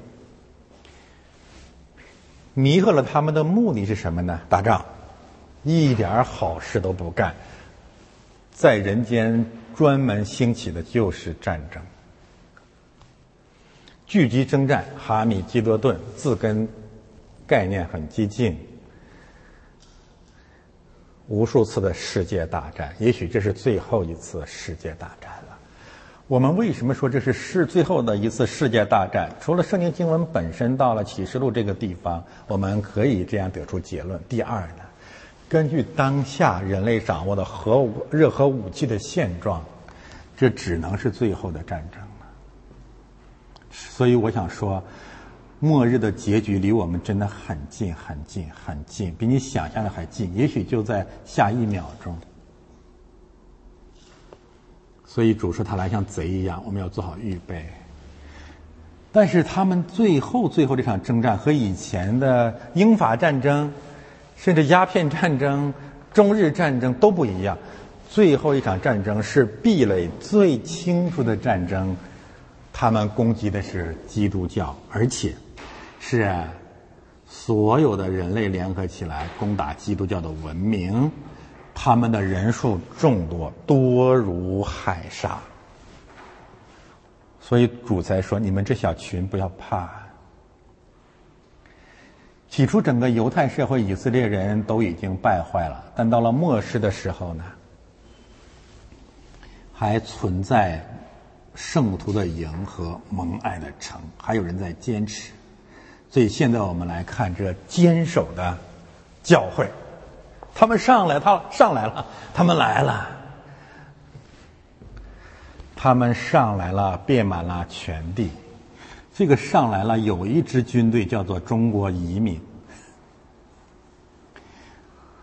弥合了他们的目的是什么呢？打仗，一点好事都不干，在人间专门兴起的就是战争，聚集征战。哈米基多顿字根概念很激进。无数次的世界大战，也许这是最后一次世界大战了。我们为什么说这是世最后的一次世界大战？除了圣经经文本身到了启示录这个地方，我们可以这样得出结论。第二呢，根据当下人类掌握的核武、热核武器的现状，这只能是最后的战争。所以我想说。末日的结局离我们真的很近很近很近，比你想象的还近，也许就在下一秒钟。所以主说他来像贼一样，我们要做好预备。但是他们最后最后这场征战和以前的英法战争，甚至鸦片战争、中日战争都不一样。最后一场战争是壁垒最清楚的战争，他们攻击的是基督教，而且。是，所有的人类联合起来攻打基督教的文明，他们的人数众多，多如海沙。所以主才说：“你们这小群不要怕。”起初，整个犹太社会，以色列人都已经败坏了，但到了末世的时候呢，还存在圣徒的营和蒙爱的城，还有人在坚持。所以现在我们来看这坚守的教会，他们上来，他上来了，他们来了，他们上来了，遍满了全地。这个上来了，有一支军队叫做中国移民。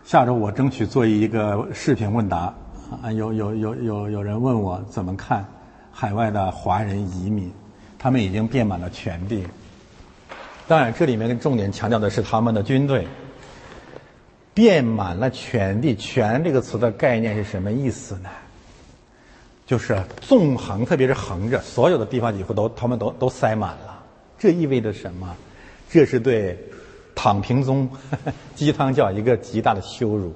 下周我争取做一个视频问答啊，有有有有有人问我怎么看海外的华人移民，他们已经遍满了全地。当然，这里面的重点强调的是他们的军队遍满了全地。全这个词的概念是什么意思呢？就是纵横，特别是横着，所有的地方几乎都他们都都塞满了。这意味着什么？这是对躺平宗 鸡汤教一个极大的羞辱。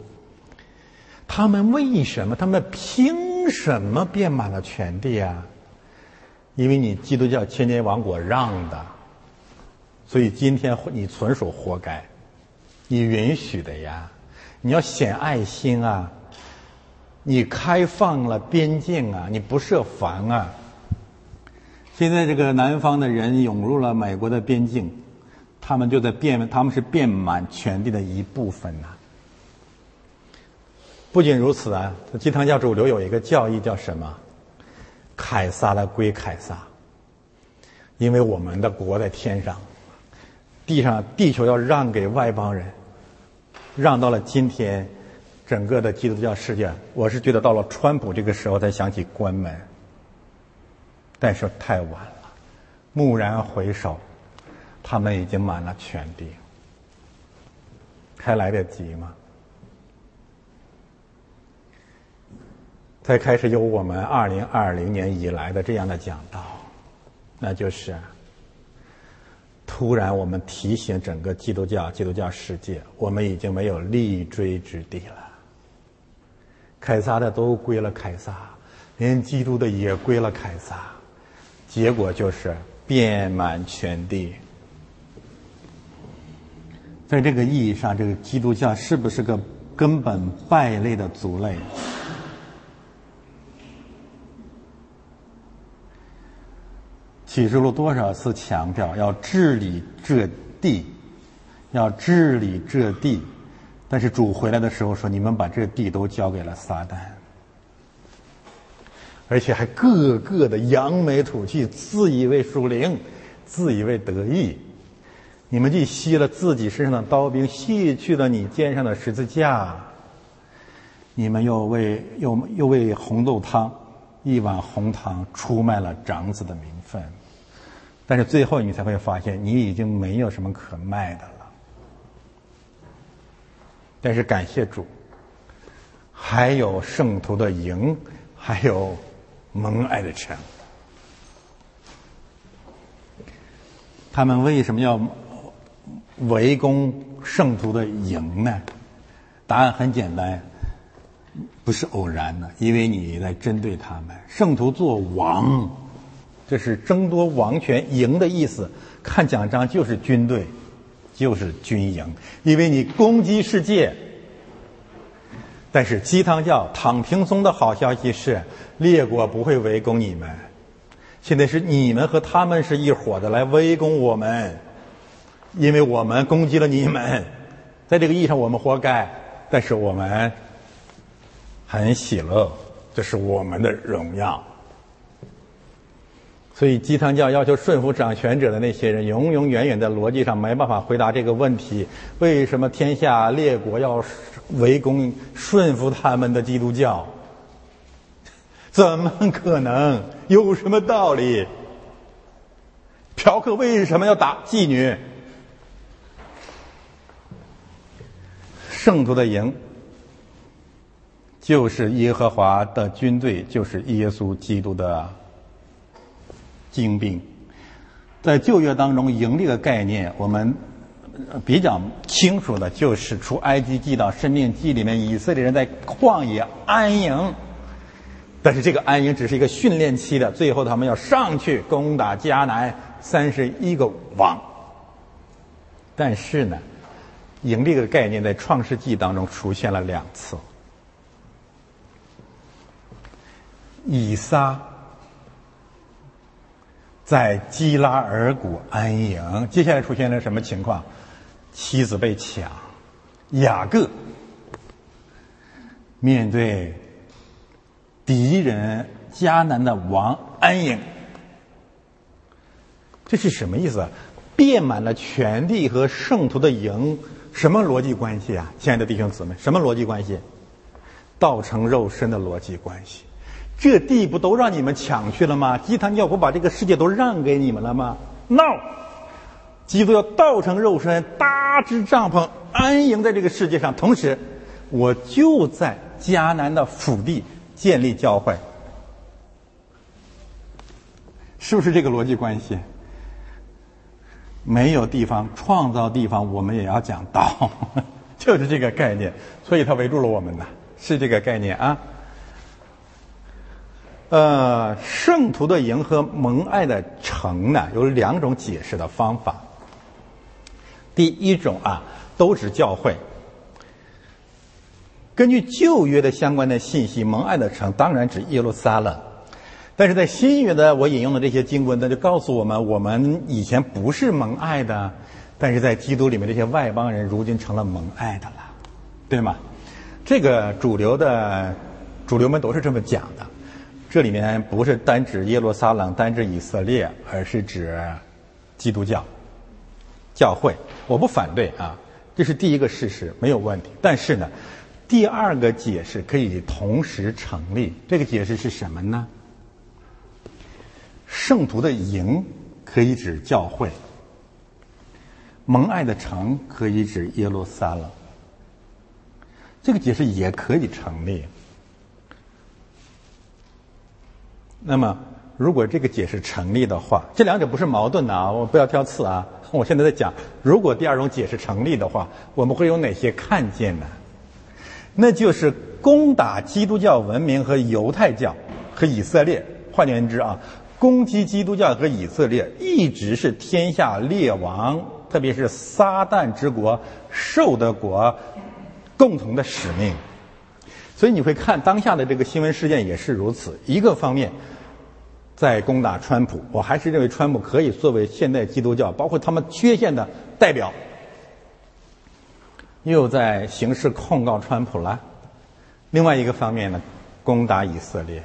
他们为什么？他们拼什么遍满了全地啊？因为你基督教千年王国让的。所以今天你纯属活该，你允许的呀！你要显爱心啊！你开放了边境啊！你不设防啊！现在这个南方的人涌入了美国的边境，他们就在变，他们是变满全地的一部分呐。不仅如此啊，鸡汤教主流有一个教义叫什么？凯撒的归凯撒，因为我们的国在天上。地上地球要让给外邦人，让到了今天，整个的基督教世界，我是觉得到了川普这个时候才想起关门，但是太晚了，蓦然回首，他们已经满了全地，还来得及吗？才开始有我们二零二零年以来的这样的讲道，那就是突然我们提醒整个基督教、基督教世界，我们已经没有立锥之地了。凯撒的都归了凯撒，连基督的也归了凯撒，结果就是遍满全地。在这个意义上，这个基督教是不是个根本败类的族类？启示录多少次强调要治理这地，要治理这地，但是主回来的时候说：“你们把这地都交给了撒旦，而且还个个的扬眉吐气，自以为属灵，自以为得意。你们既吸了自己身上的刀兵，卸去了你肩上的十字架，你们又为又又为红豆汤一碗红汤出卖了长子的名。”但是最后你才会发现，你已经没有什么可卖的了。但是感谢主，还有圣徒的营，还有蒙爱的城。他们为什么要围攻圣徒的营呢？答案很简单，不是偶然的，因为你在针对他们。圣徒做王。这是争夺王权营的意思，看奖章就是军队，就是军营，因为你攻击世界。但是鸡汤教躺平松的好消息是，列国不会围攻你们，现在是你们和他们是一伙的来围攻我们，因为我们攻击了你们，在这个意义上我们活该，但是我们很喜乐，这是我们的荣耀。所以，鸡汤教要求顺服掌权者的那些人，永永远远在逻辑上没办法回答这个问题：为什么天下列国要围攻顺服他们的基督教？怎么可能？有什么道理？嫖客为什么要打妓女？圣徒的营就是耶和华的军队，就是耶稣基督的。精兵，在旧约当中，营这个概念，我们比较清楚的就是出埃及记到生命记里面，以色列人在旷野安营。但是这个安营只是一个训练期的，最后他们要上去攻打迦南三十一个王。但是呢，营这个概念在创世纪当中出现了两次，以撒。在基拉尔谷安营，接下来出现了什么情况？妻子被抢，雅各面对敌人迦南的王安营，这是什么意思？遍满了全地和圣徒的营，什么逻辑关系啊？亲爱的弟兄姊妹，什么逻辑关系？道成肉身的逻辑关系。这地不都让你们抢去了吗？基督教不把这个世界都让给你们了吗？no，基督要道成肉身，搭支帐篷，安营在这个世界上。同时，我就在迦南的腹地建立教会，是不是这个逻辑关系？没有地方创造地方，我们也要讲道，就是这个概念。所以他围住了我们呢，是这个概念啊。呃，圣徒的营和蒙爱的城呢，有两种解释的方法。第一种啊，都指教会。根据旧约的相关的信息，蒙爱的城当然指耶路撒冷。但是在新约的我引用的这些经文，呢，就告诉我们，我们以前不是蒙爱的，但是在基督里面这些外邦人如今成了蒙爱的了，对吗？这个主流的主流们都是这么讲的。这里面不是单指耶路撒冷，单指以色列，而是指基督教教会。我不反对啊，这是第一个事实，没有问题。但是呢，第二个解释可以同时成立。这个解释是什么呢？圣徒的营可以指教会，蒙爱的城可以指耶路撒冷。这个解释也可以成立。那么，如果这个解释成立的话，这两者不是矛盾的啊，我不要挑刺啊。我现在在讲，如果第二种解释成立的话，我们会有哪些看见呢？那就是攻打基督教文明和犹太教和以色列。换言之啊，攻击基督教和以色列一直是天下列王，特别是撒旦之国、受的国共同的使命。所以你会看当下的这个新闻事件也是如此。一个方面。在攻打川普，我还是认为川普可以作为现代基督教，包括他们缺陷的代表，又在刑事控告川普了。另外一个方面呢，攻打以色列，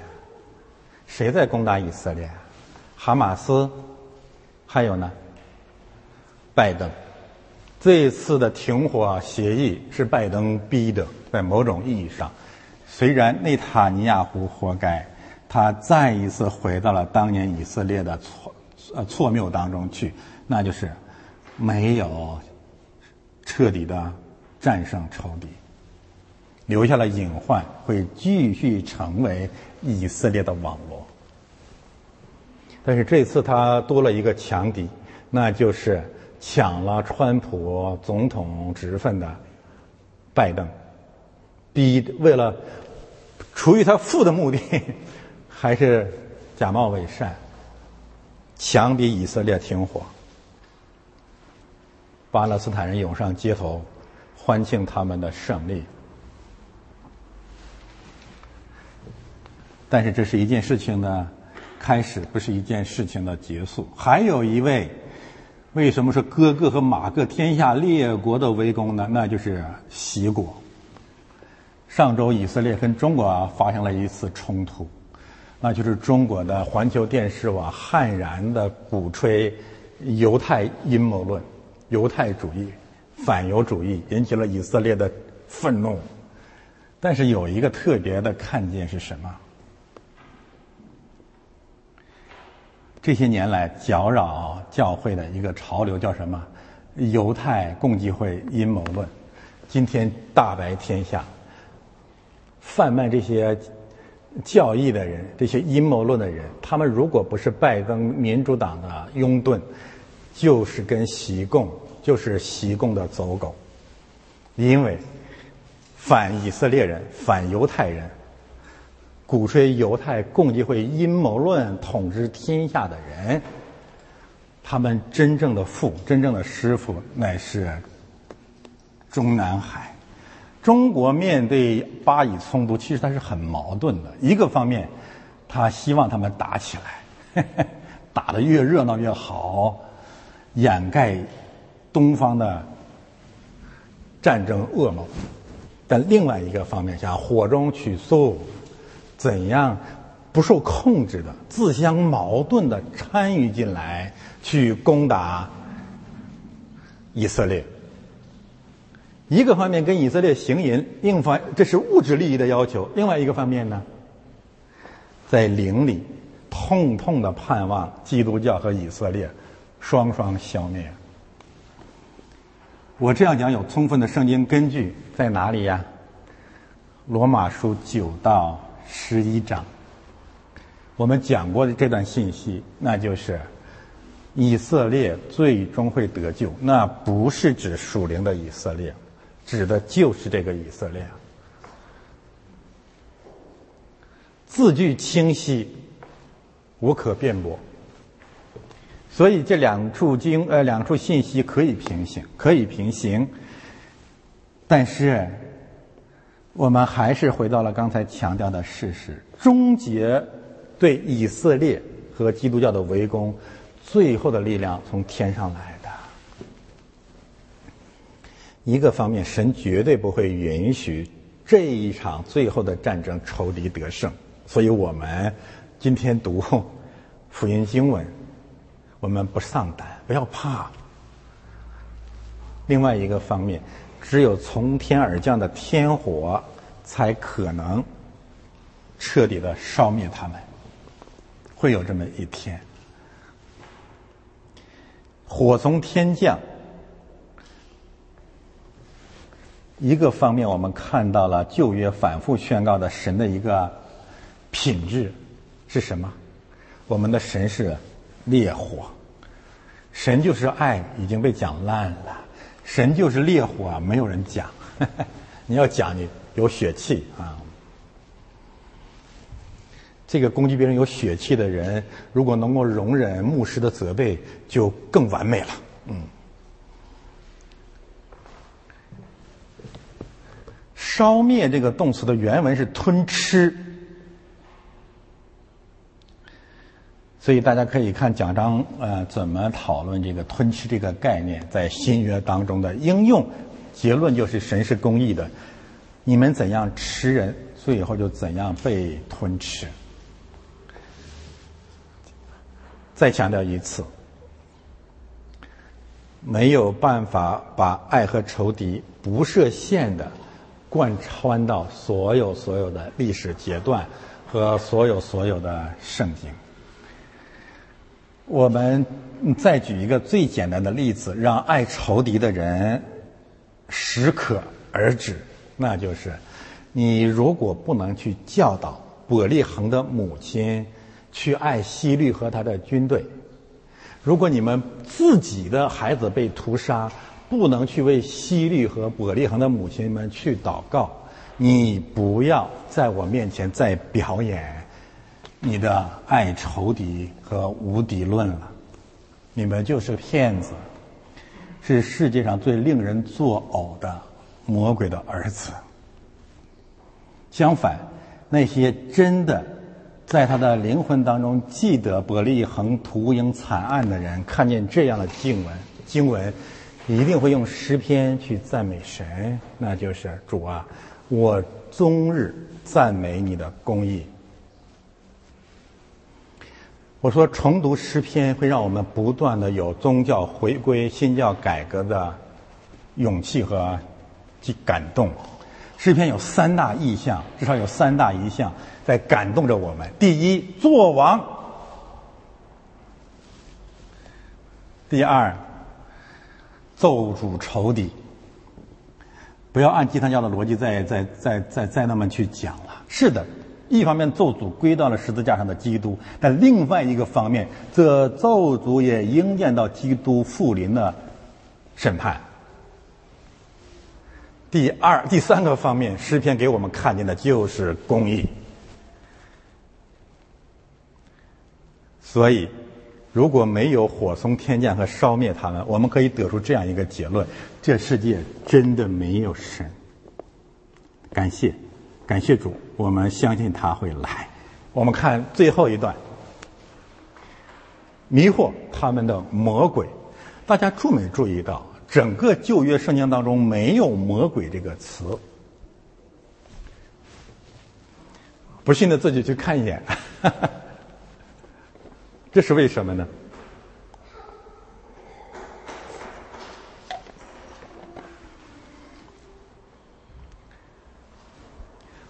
谁在攻打以色列？哈马斯，还有呢，拜登。这一次的停火协议是拜登逼的，在某种意义上，虽然内塔尼亚胡活该。他再一次回到了当年以色列的错呃错谬当中去，那就是没有彻底的战胜仇敌，留下了隐患，会继续成为以色列的网络。但是这次他多了一个强敌，那就是抢了川普总统职分的拜登，逼为了出于他父的目的。还是假冒伪善，强逼以色列停火，巴勒斯坦人涌上街头，欢庆他们的胜利。但是这是一件事情的开始，不是一件事情的结束。还有一位，为什么是哥哥和马各天下列国的围攻呢？那就是西国。上周以色列跟中国啊发生了一次冲突。那就是中国的环球电视网悍然的鼓吹犹太阴谋论、犹太主义、反犹主义，引起了以色列的愤怒。但是有一个特别的看见是什么？这些年来搅扰教会的一个潮流叫什么？犹太共济会阴谋论，今天大白天下，贩卖这些。教义的人，这些阴谋论的人，他们如果不是拜登民主党的拥趸，就是跟习共，就是习共的走狗。因为反以色列人、反犹太人，鼓吹犹太共济会阴谋论统治天下的人，他们真正的父、真正的师傅，乃是中南海。中国面对巴以冲突，其实它是很矛盾的。一个方面，他希望他们打起来，打得越热闹越好，掩盖东方的战争恶梦；但另外一个方面，想火中取粟，怎样不受控制的、自相矛盾的参与进来，去攻打以色列。一个方面跟以色列行淫，另一方这是物质利益的要求；另外一个方面呢，在灵里痛痛的盼望基督教和以色列双双消灭。我这样讲有充分的圣经根据在哪里呀？罗马书九到十一章，我们讲过的这段信息，那就是以色列最终会得救，那不是指属灵的以色列。指的就是这个以色列，字句清晰，无可辩驳。所以这两处经呃两处信息可以平行，可以平行。但是，我们还是回到了刚才强调的事实：终结对以色列和基督教的围攻，最后的力量从天上来。一个方面，神绝对不会允许这一场最后的战争仇敌得胜，所以我们今天读 福音经文，我们不丧胆，不要怕。另外一个方面，只有从天而降的天火，才可能彻底的烧灭他们，会有这么一天，火从天降。一个方面，我们看到了旧约反复宣告的神的一个品质是什么？我们的神是烈火，神就是爱，已经被讲烂了。神就是烈火啊，没有人讲。你要讲，你有血气啊。这个攻击别人有血气的人，如果能够容忍牧师的责备，就更完美了。嗯。烧灭这个动词的原文是吞吃，所以大家可以看讲章，呃，怎么讨论这个吞吃这个概念在新约当中的应用。结论就是神是公义的，你们怎样吃人，最后就怎样被吞吃。再强调一次，没有办法把爱和仇敌不设限的。贯穿到所有所有的历史阶段和所有所有的圣经。我们再举一个最简单的例子，让爱仇敌的人适可而止，那就是你如果不能去教导伯利恒的母亲去爱希律和他的军队，如果你们自己的孩子被屠杀。不能去为希律和伯利恒的母亲们去祷告，你不要在我面前再表演你的爱仇敌和无敌论了，你们就是骗子，是世界上最令人作呕的魔鬼的儿子。相反，那些真的在他的灵魂当中记得伯利恒屠鹰惨案的人，看见这样的经文，经文。一定会用诗篇去赞美神，那就是主啊，我终日赞美你的公义。我说重读诗篇会让我们不断的有宗教回归、新教改革的勇气和及感动。诗篇有三大意象，至少有三大意象在感动着我们：第一，做王；第二。奏主仇敌，不要按基督教的逻辑再再再再再那么去讲了。是的，一方面奏主归到了十字架上的基督，但另外一个方面，这奏主也应验到基督复临的审判。第二、第三个方面，诗篇给我们看见的就是公义，所以。如果没有火从天降和烧灭他们，我们可以得出这样一个结论：这世界真的没有神。感谢，感谢主，我们相信他会来。我们看最后一段，迷惑他们的魔鬼。大家注没注意到，整个旧约圣经当中没有“魔鬼”这个词？不信的自己去看一眼。这是为什么呢？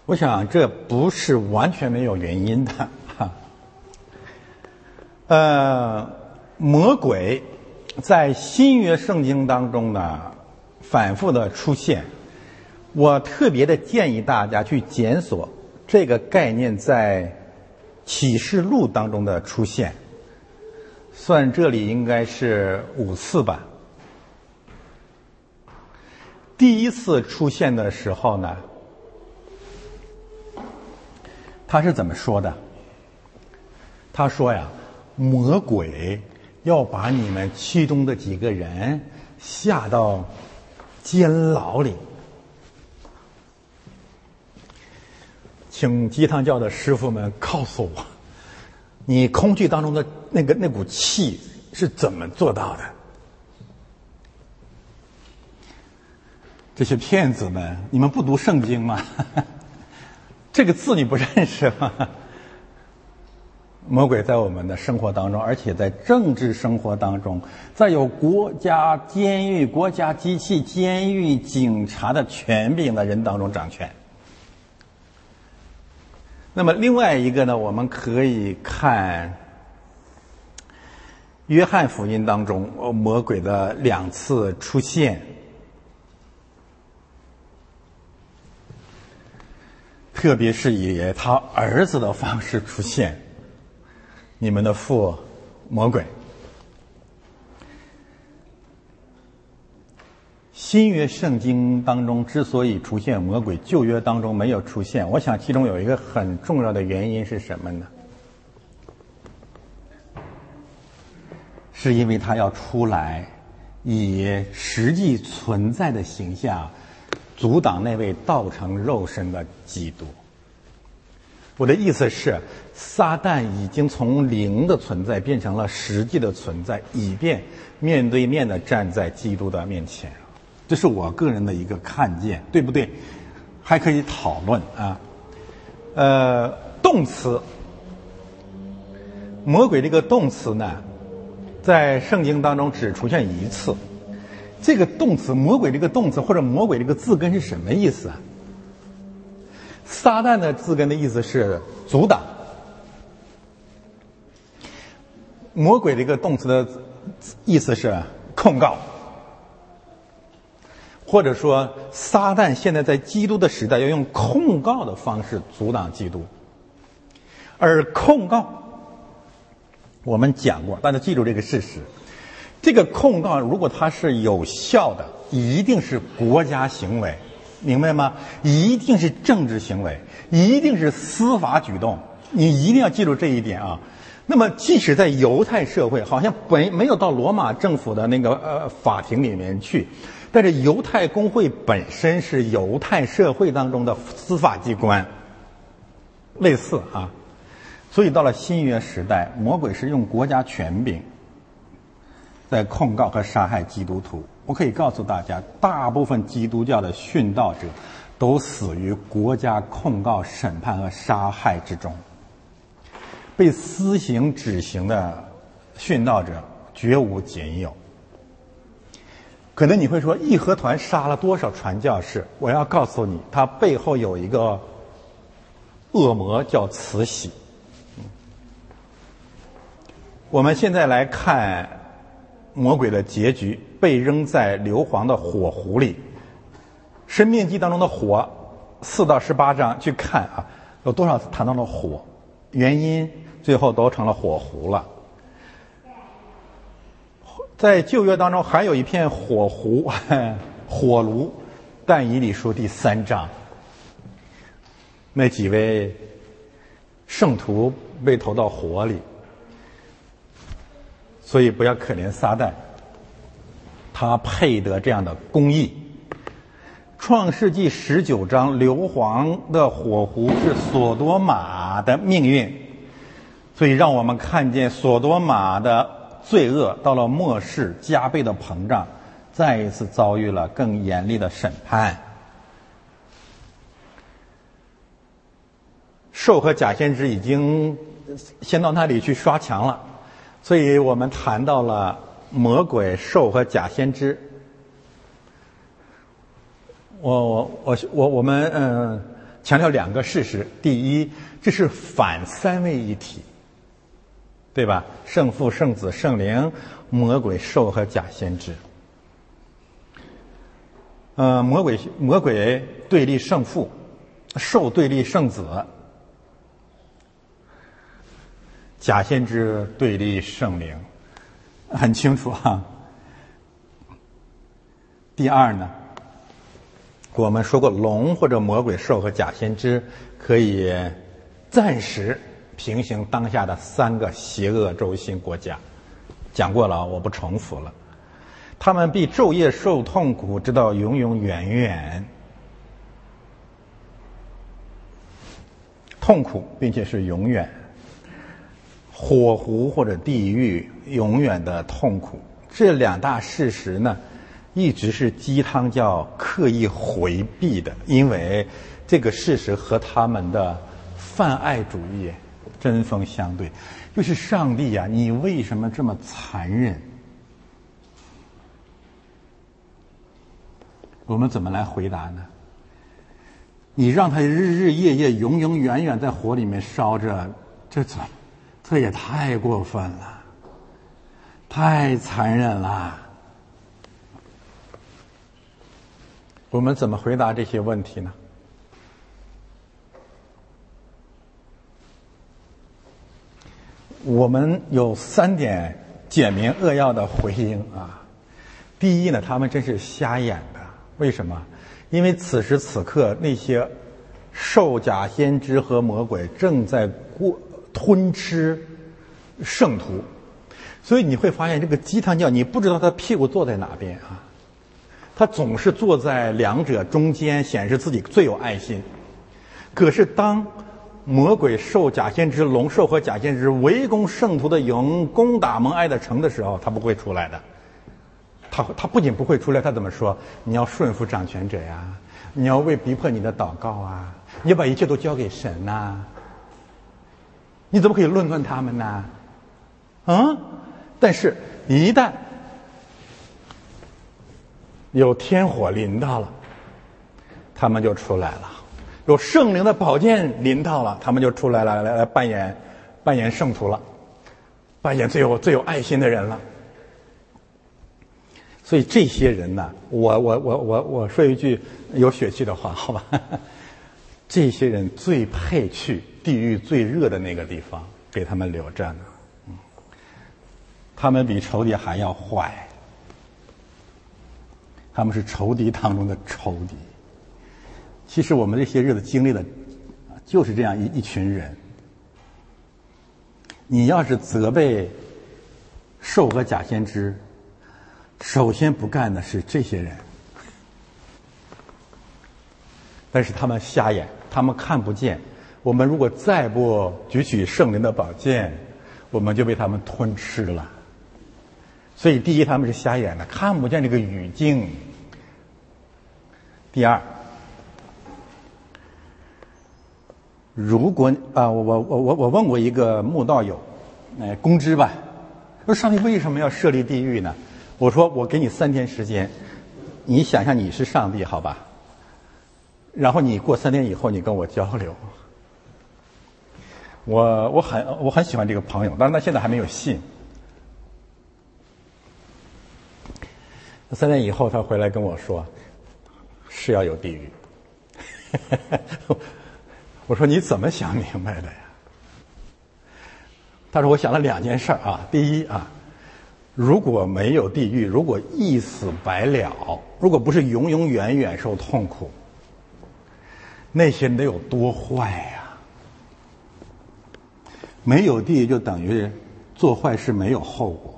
我想这不是完全没有原因的哈。呃，魔鬼在新约圣经当中呢反复的出现，我特别的建议大家去检索这个概念在启示录当中的出现。算这里应该是五次吧。第一次出现的时候呢，他是怎么说的？他说呀，魔鬼要把你们其中的几个人下到监牢里，请鸡汤教的师傅们告诉我。你空气当中的那个那股气是怎么做到的？这些骗子们，你们不读圣经吗？这个字你不认识吗？魔鬼在我们的生活当中，而且在政治生活当中，在有国家监狱、国家机器、监狱、警察的权柄的人当中掌权。那么另外一个呢，我们可以看《约翰福音》当中魔鬼的两次出现，特别是以他儿子的方式出现。你们的父魔鬼。新约圣经当中之所以出现魔鬼，旧约当中没有出现，我想其中有一个很重要的原因是什么呢？是因为他要出来，以实际存在的形象，阻挡那位道成肉身的基督。我的意思是，撒旦已经从灵的存在变成了实际的存在，以便面对面的站在基督的面前。这是我个人的一个看见，对不对？还可以讨论啊。呃，动词，魔鬼这个动词呢，在圣经当中只出现一次。这个动词“魔鬼”这个动词或者“魔鬼”这个字根是什么意思啊？撒旦的字根的意思是阻挡，魔鬼这个动词的意思是控告。或者说，撒旦现在在基督的时代要用控告的方式阻挡基督，而控告，我们讲过，大家记住这个事实：这个控告如果它是有效的，一定是国家行为，明白吗？一定是政治行为，一定是司法举动，你一定要记住这一点啊。那么，即使在犹太社会，好像本没有到罗马政府的那个呃法庭里面去。但是犹太公会本身是犹太社会当中的司法机关，类似啊，所以到了新约时代，魔鬼是用国家权柄在控告和杀害基督徒。我可以告诉大家，大部分基督教的殉道者都死于国家控告、审判和杀害之中。被私刑执行的殉道者绝无仅有。可能你会说，义和团杀了多少传教士？我要告诉你，他背后有一个恶魔叫慈禧。我们现在来看魔鬼的结局，被扔在硫磺的火湖里。生命记当中的火，四到十八章去看啊，有多少次谈到了火？原因最后都成了火湖了。在旧约当中，还有一片火湖、火炉，但以理书第三章，那几位圣徒被投到火里，所以不要可怜撒旦，他配得这样的公义。创世纪十九章，硫磺的火湖是索多玛的命运，所以让我们看见索多玛的。罪恶到了末世，加倍的膨胀，再一次遭遇了更严厉的审判。兽和假先知已经先到那里去刷墙了，所以我们谈到了魔鬼、兽和假先知。我我我我我们嗯强调两个事实：第一，这是反三位一体。对吧？圣父、圣子、圣灵，魔鬼、兽和假先知。呃，魔鬼魔鬼对立圣父，兽对立圣子，假先知对立圣灵，很清楚哈。第二呢，我们说过，龙或者魔鬼、兽和假先知可以暂时。平行当下的三个邪恶轴心国家，讲过了，我不重复了。他们必昼夜受痛苦，直到永永远远。痛苦，并且是永远。火湖或者地狱，永远的痛苦。这两大事实呢，一直是鸡汤教刻意回避的，因为这个事实和他们的泛爱主义。针锋相对，就是上帝呀！你为什么这么残忍？我们怎么来回答呢？你让他日日夜夜、永永远远在火里面烧着，这怎，这也太过分了，太残忍了。我们怎么回答这些问题呢？我们有三点简明扼要的回应啊。第一呢，他们真是瞎眼的。为什么？因为此时此刻那些兽假先知和魔鬼正在过吞吃圣徒，所以你会发现这个鸡汤教，你不知道他屁股坐在哪边啊。他总是坐在两者中间，显示自己最有爱心。可是当魔鬼兽假先知、龙兽和假先知围攻圣徒的营、攻打蒙爱的城的时候，他不会出来的。他他不仅不会出来，他怎么说？你要顺服掌权者呀，你要为逼迫你的祷告啊，你要把一切都交给神呐。你怎么可以论断他们呢？啊！但是，一旦有天火临到了，他们就出来了。有圣灵的宝剑临到了，他们就出来了，来来扮演扮演圣徒了，扮演最有最有爱心的人了。所以这些人呢，我我我我我说一句有血气的话，好吧？这些人最配去地狱最热的那个地方，给他们留着呢。嗯，他们比仇敌还要坏，他们是仇敌当中的仇敌。其实我们这些日子经历的，就是这样一一群人。你要是责备兽和假先知，首先不干的是这些人，但是他们瞎眼，他们看不见。我们如果再不举起圣灵的宝剑，我们就被他们吞吃了。所以，第一，他们是瞎眼的，看不见这个语境；第二。如果啊，我我我我我问过一个墓道友，哎，公知吧，说上帝为什么要设立地狱呢？我说我给你三天时间，你想象你是上帝好吧？然后你过三天以后你跟我交流。我我很我很喜欢这个朋友，但是他现在还没有信。三年以后他回来跟我说，是要有地狱。我说你怎么想明白的呀？他说我想了两件事啊。第一啊，如果没有地狱，如果一死百了，如果不是永永远远受痛苦，那些人得有多坏呀？没有地就等于做坏事没有后果。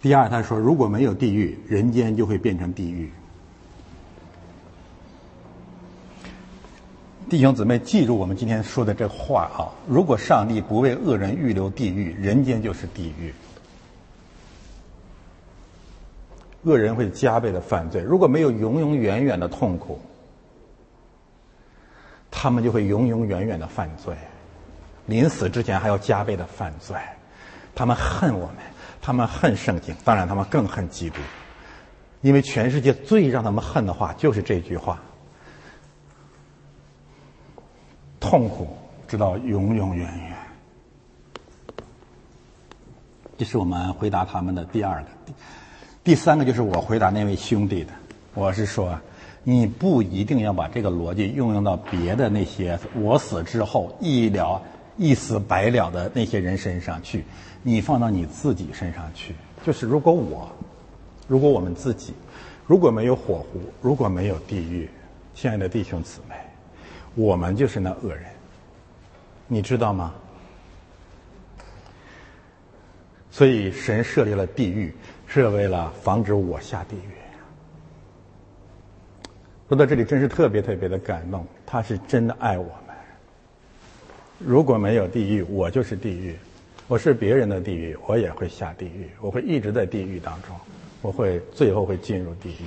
第二，他说如果没有地狱，人间就会变成地狱。弟兄姊妹，记住我们今天说的这话啊！如果上帝不为恶人预留地狱，人间就是地狱。恶人会加倍的犯罪。如果没有永永远远的痛苦，他们就会永永远远的犯罪，临死之前还要加倍的犯罪。他们恨我们，他们恨圣经，当然他们更恨基督，因为全世界最让他们恨的话就是这句话。痛苦，直到永永远远。这是我们回答他们的第二个。第三个就是我回答那位兄弟的。我是说，你不一定要把这个逻辑运用到别的那些我死之后一了一死百了的那些人身上去，你放到你自己身上去。就是如果我，如果我们自己，如果没有火湖，如果没有地狱，亲爱的弟兄姊妹。我们就是那恶人，你知道吗？所以神设立了地狱，是为了防止我下地狱。说到这里，真是特别特别的感动。他是真的爱我们。如果没有地狱，我就是地狱，我是别人的地狱，我也会下地狱，我会一直在地狱当中，我会最后会进入地狱。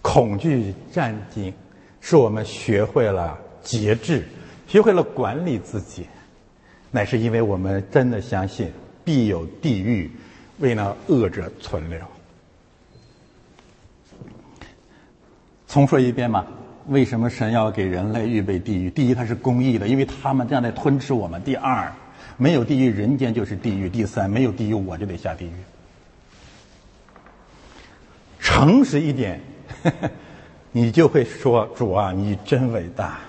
恐惧战惊。是我们学会了节制，学会了管理自己，乃是因为我们真的相信必有地狱为那恶者存留。重说一遍嘛，为什么神要给人类预备地狱？第一，它是公义的，因为他们这样在吞吃我们；第二，没有地狱，人间就是地狱；第三，没有地狱，我就得下地狱。诚实一点。你就会说：“主啊，你真伟大！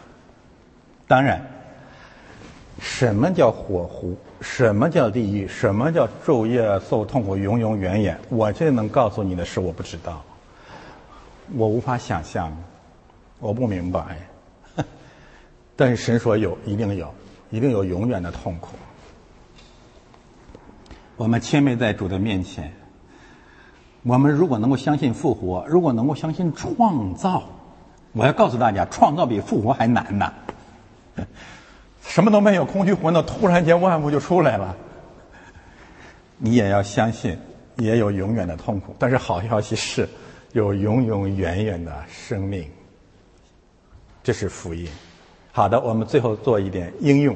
当然，什么叫火湖？什么叫地狱？什么叫昼夜受痛苦、永永远远？我现在能告诉你的是，我不知道，我无法想象，我不明白。但是神说有，一定有，一定有永远的痛苦。我们谦卑在主的面前。我们如果能够相信复活，如果能够相信创造，我要告诉大家，创造比复活还难呢。什么都没有，空虚混沌，突然间万物就出来了。你也要相信，也有永远的痛苦。但是好消息是，有永永远远的生命。这是福音。好的，我们最后做一点应用。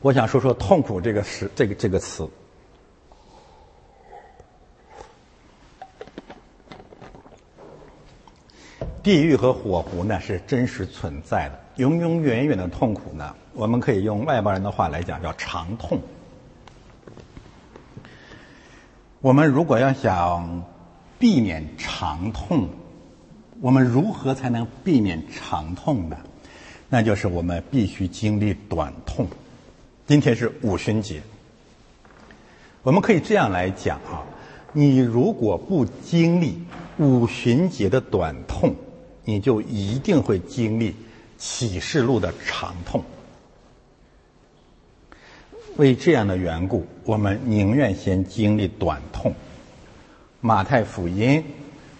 我想说说“痛苦”这个词，这个这个词。地狱和火湖呢是真实存在的，永永远远的痛苦呢，我们可以用外邦人的话来讲叫长痛。我们如果要想避免长痛，我们如何才能避免长痛呢？那就是我们必须经历短痛。今天是五旬节，我们可以这样来讲啊，你如果不经历五旬节的短痛，你就一定会经历启示录的长痛。为这样的缘故，我们宁愿先经历短痛。马太福音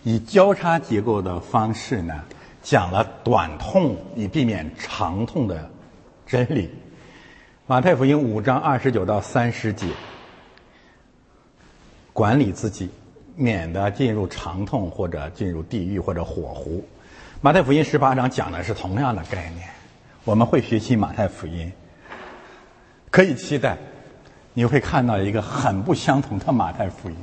以交叉结构的方式呢，讲了短痛以避免长痛的真理。马太福音五章二十九到三十节，管理自己，免得进入长痛或者进入地狱或者火湖。马太福音十八章讲的是同样的概念，我们会学习马太福音，可以期待你会看到一个很不相同的马太福音。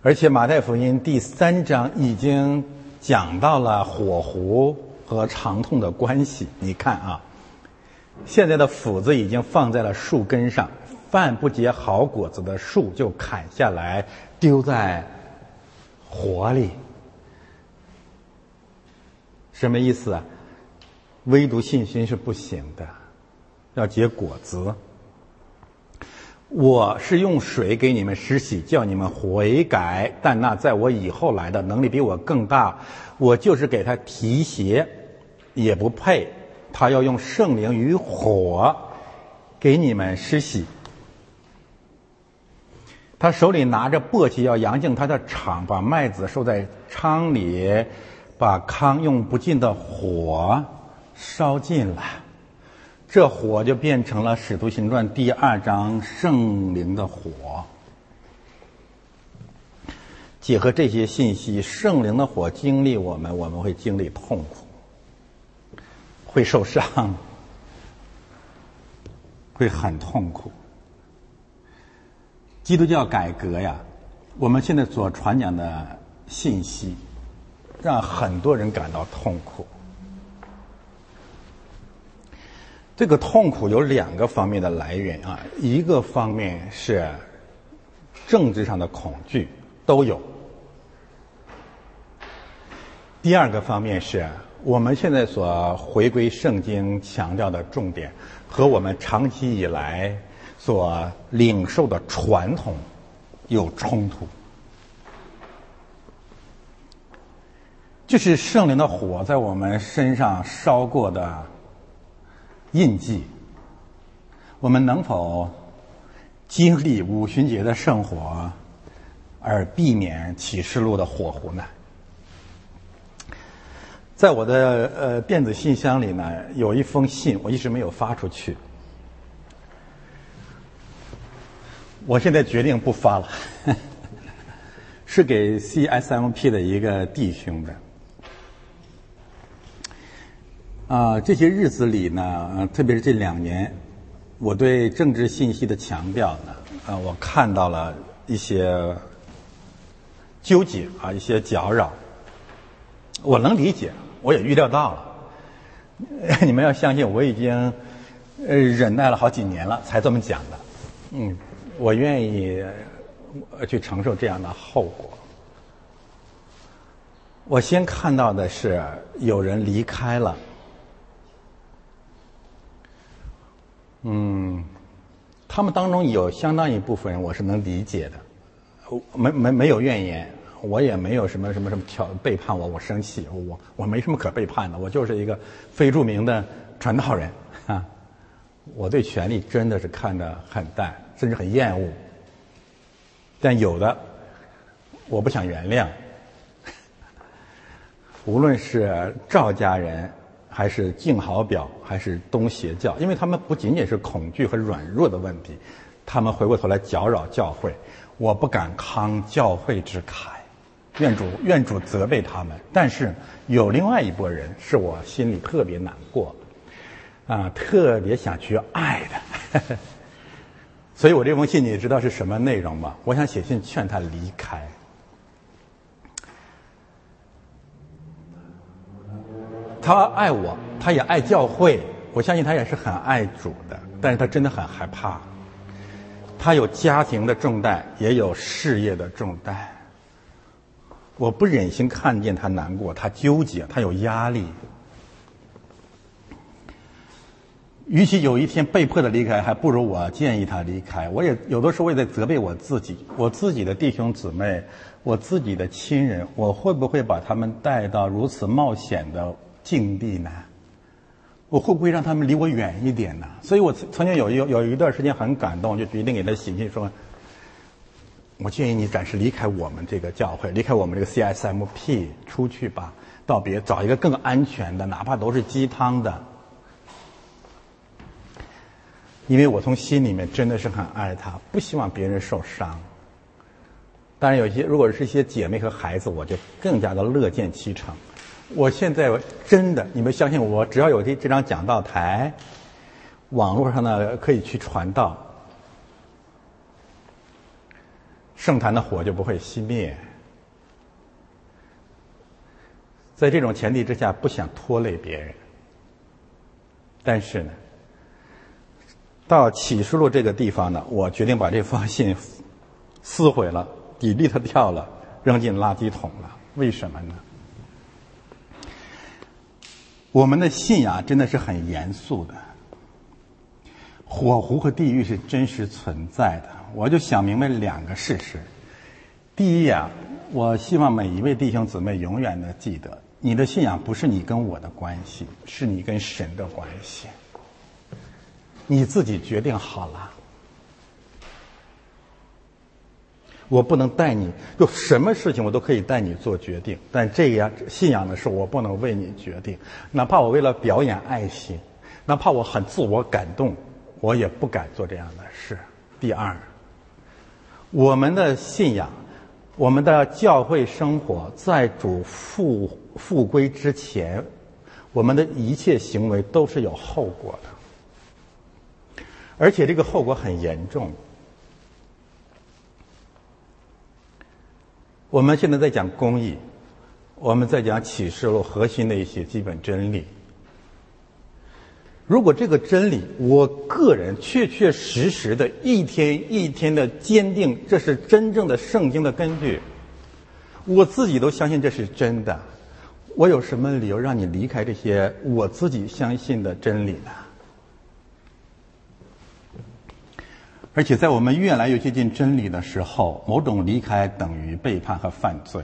而且马太福音第三章已经讲到了火湖和长痛的关系。你看啊，现在的斧子已经放在了树根上，犯不结好果子的树就砍下来丢在火里。什么意思啊？唯独信心是不行的，要结果子。我是用水给你们施洗，叫你们悔改，但那在我以后来的能力比我更大，我就是给他提鞋，也不配。他要用圣灵与火给你们施洗。他手里拿着簸箕，要扬进他的场，把麦子收在仓里。把糠用不尽的火烧尽了，这火就变成了《使徒行传》第二章圣灵的火。结合这些信息，圣灵的火经历我们，我们会经历痛苦，会受伤，会很痛苦。基督教改革呀，我们现在所传讲的信息。让很多人感到痛苦。这个痛苦有两个方面的来源啊，一个方面是政治上的恐惧，都有；第二个方面是我们现在所回归圣经强调的重点和我们长期以来所领受的传统有冲突。就是圣灵的火在我们身上烧过的印记，我们能否经历五旬节的圣火，而避免启示录的火湖呢？在我的呃电子信箱里呢，有一封信，我一直没有发出去。我现在决定不发了，是给 CSMP 的一个弟兄的。啊，这些日子里呢，特别是这两年，我对政治信息的强调呢，啊，我看到了一些纠结啊，一些搅扰。我能理解，我也预料到了。你们要相信，我已经呃忍耐了好几年了，才这么讲的。嗯，我愿意去承受这样的后果。我先看到的是有人离开了，嗯，他们当中有相当一部分人我是能理解的，没没没有怨言，我也没有什么什么什么挑背叛我，我生气，我我没什么可背叛的，我就是一个非著名的传道人啊，我对权力真的是看得很淡，甚至很厌恶，但有的我不想原谅。无论是赵家人，还是敬好表，还是东邪教，因为他们不仅仅是恐惧和软弱的问题，他们回过头来搅扰教会，我不敢慷教会之慨，愿主愿主责备他们。但是有另外一拨人是我心里特别难过，啊，特别想去爱的，所以我这封信你知道是什么内容吗？我想写信劝他离开。他爱我，他也爱教会，我相信他也是很爱主的。但是他真的很害怕，他有家庭的重担，也有事业的重担。我不忍心看见他难过，他纠结，他有压力。与其有一天被迫的离开，还不如我建议他离开。我也有的时候我也在责备我自己，我自己的弟兄姊妹，我自己的亲人，我会不会把他们带到如此冒险的？境地呢？我会不会让他们离我远一点呢？所以我曾曾经有一有一段时间很感动，就决定给他写信说：“我建议你暂时离开我们这个教会，离开我们这个 CSMP，出去吧，到别找一个更安全的，哪怕都是鸡汤的。”因为我从心里面真的是很爱他，不希望别人受伤。当然，有些如果是一些姐妹和孩子，我就更加的乐见其成。我现在真的，你们相信我，只要有这这张讲道台，网络上呢可以去传道，圣坛的火就不会熄灭。在这种前提之下，不想拖累别人，但是呢，到启示录这个地方呢，我决定把这封信撕毁了，底力它掉了，扔进垃圾桶了。为什么呢？我们的信仰真的是很严肃的，火湖和地狱是真实存在的。我就想明白两个事实：第一呀，我希望每一位弟兄姊妹永远的记得，你的信仰不是你跟我的关系，是你跟神的关系。你自己决定好了。我不能带你，就什么事情我都可以带你做决定，但这样信仰的事我不能为你决定，哪怕我为了表演爱心，哪怕我很自我感动，我也不敢做这样的事。第二，我们的信仰，我们的教会生活，在主复复归之前，我们的一切行为都是有后果的，而且这个后果很严重。我们现在在讲公益，我们在讲启示录核心的一些基本真理。如果这个真理，我个人确确实实的一天一天的坚定，这是真正的圣经的根据，我自己都相信这是真的，我有什么理由让你离开这些我自己相信的真理呢？而且在我们越来越接近真理的时候，某种离开等于背叛和犯罪。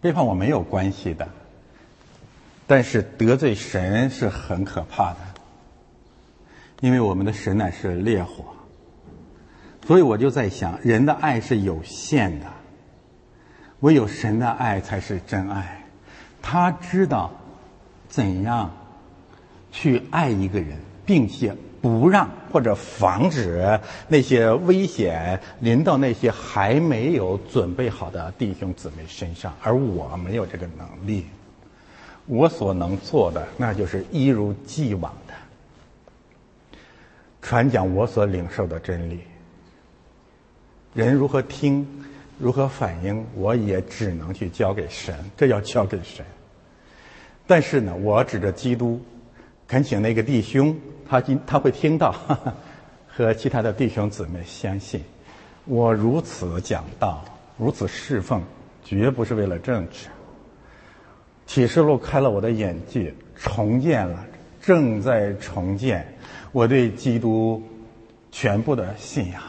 背叛我没有关系的，但是得罪神是很可怕的，因为我们的神乃是烈火。所以我就在想，人的爱是有限的，唯有神的爱才是真爱。他知道怎样去爱一个人，并且。不让或者防止那些危险临到那些还没有准备好的弟兄姊妹身上，而我没有这个能力。我所能做的，那就是一如既往的传讲我所领受的真理。人如何听，如何反应，我也只能去交给神，这要交给神。但是呢，我指着基督，恳请那个弟兄。他今他会听到，和其他的弟兄姊妹相信，我如此讲道，如此侍奉，绝不是为了政治。启示录开了我的眼界，重建了，正在重建我对基督全部的信仰。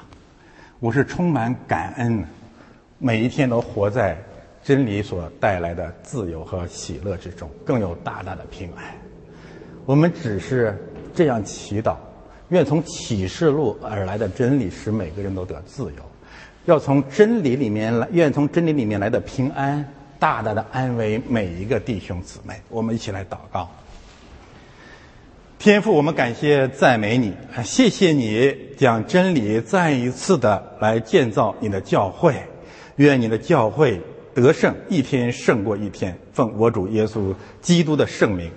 我是充满感恩，每一天都活在真理所带来的自由和喜乐之中，更有大大的平安。我们只是这样祈祷，愿从启示录而来的真理使每个人都得自由。要从真理里面来，愿从真理里面来的平安，大大的安慰每一个弟兄姊妹。我们一起来祷告。天父，我们感谢赞美你，谢谢你将真理再一次的来建造你的教会，愿你的教会得胜，一天胜过一天。奉我主耶稣基督的圣名。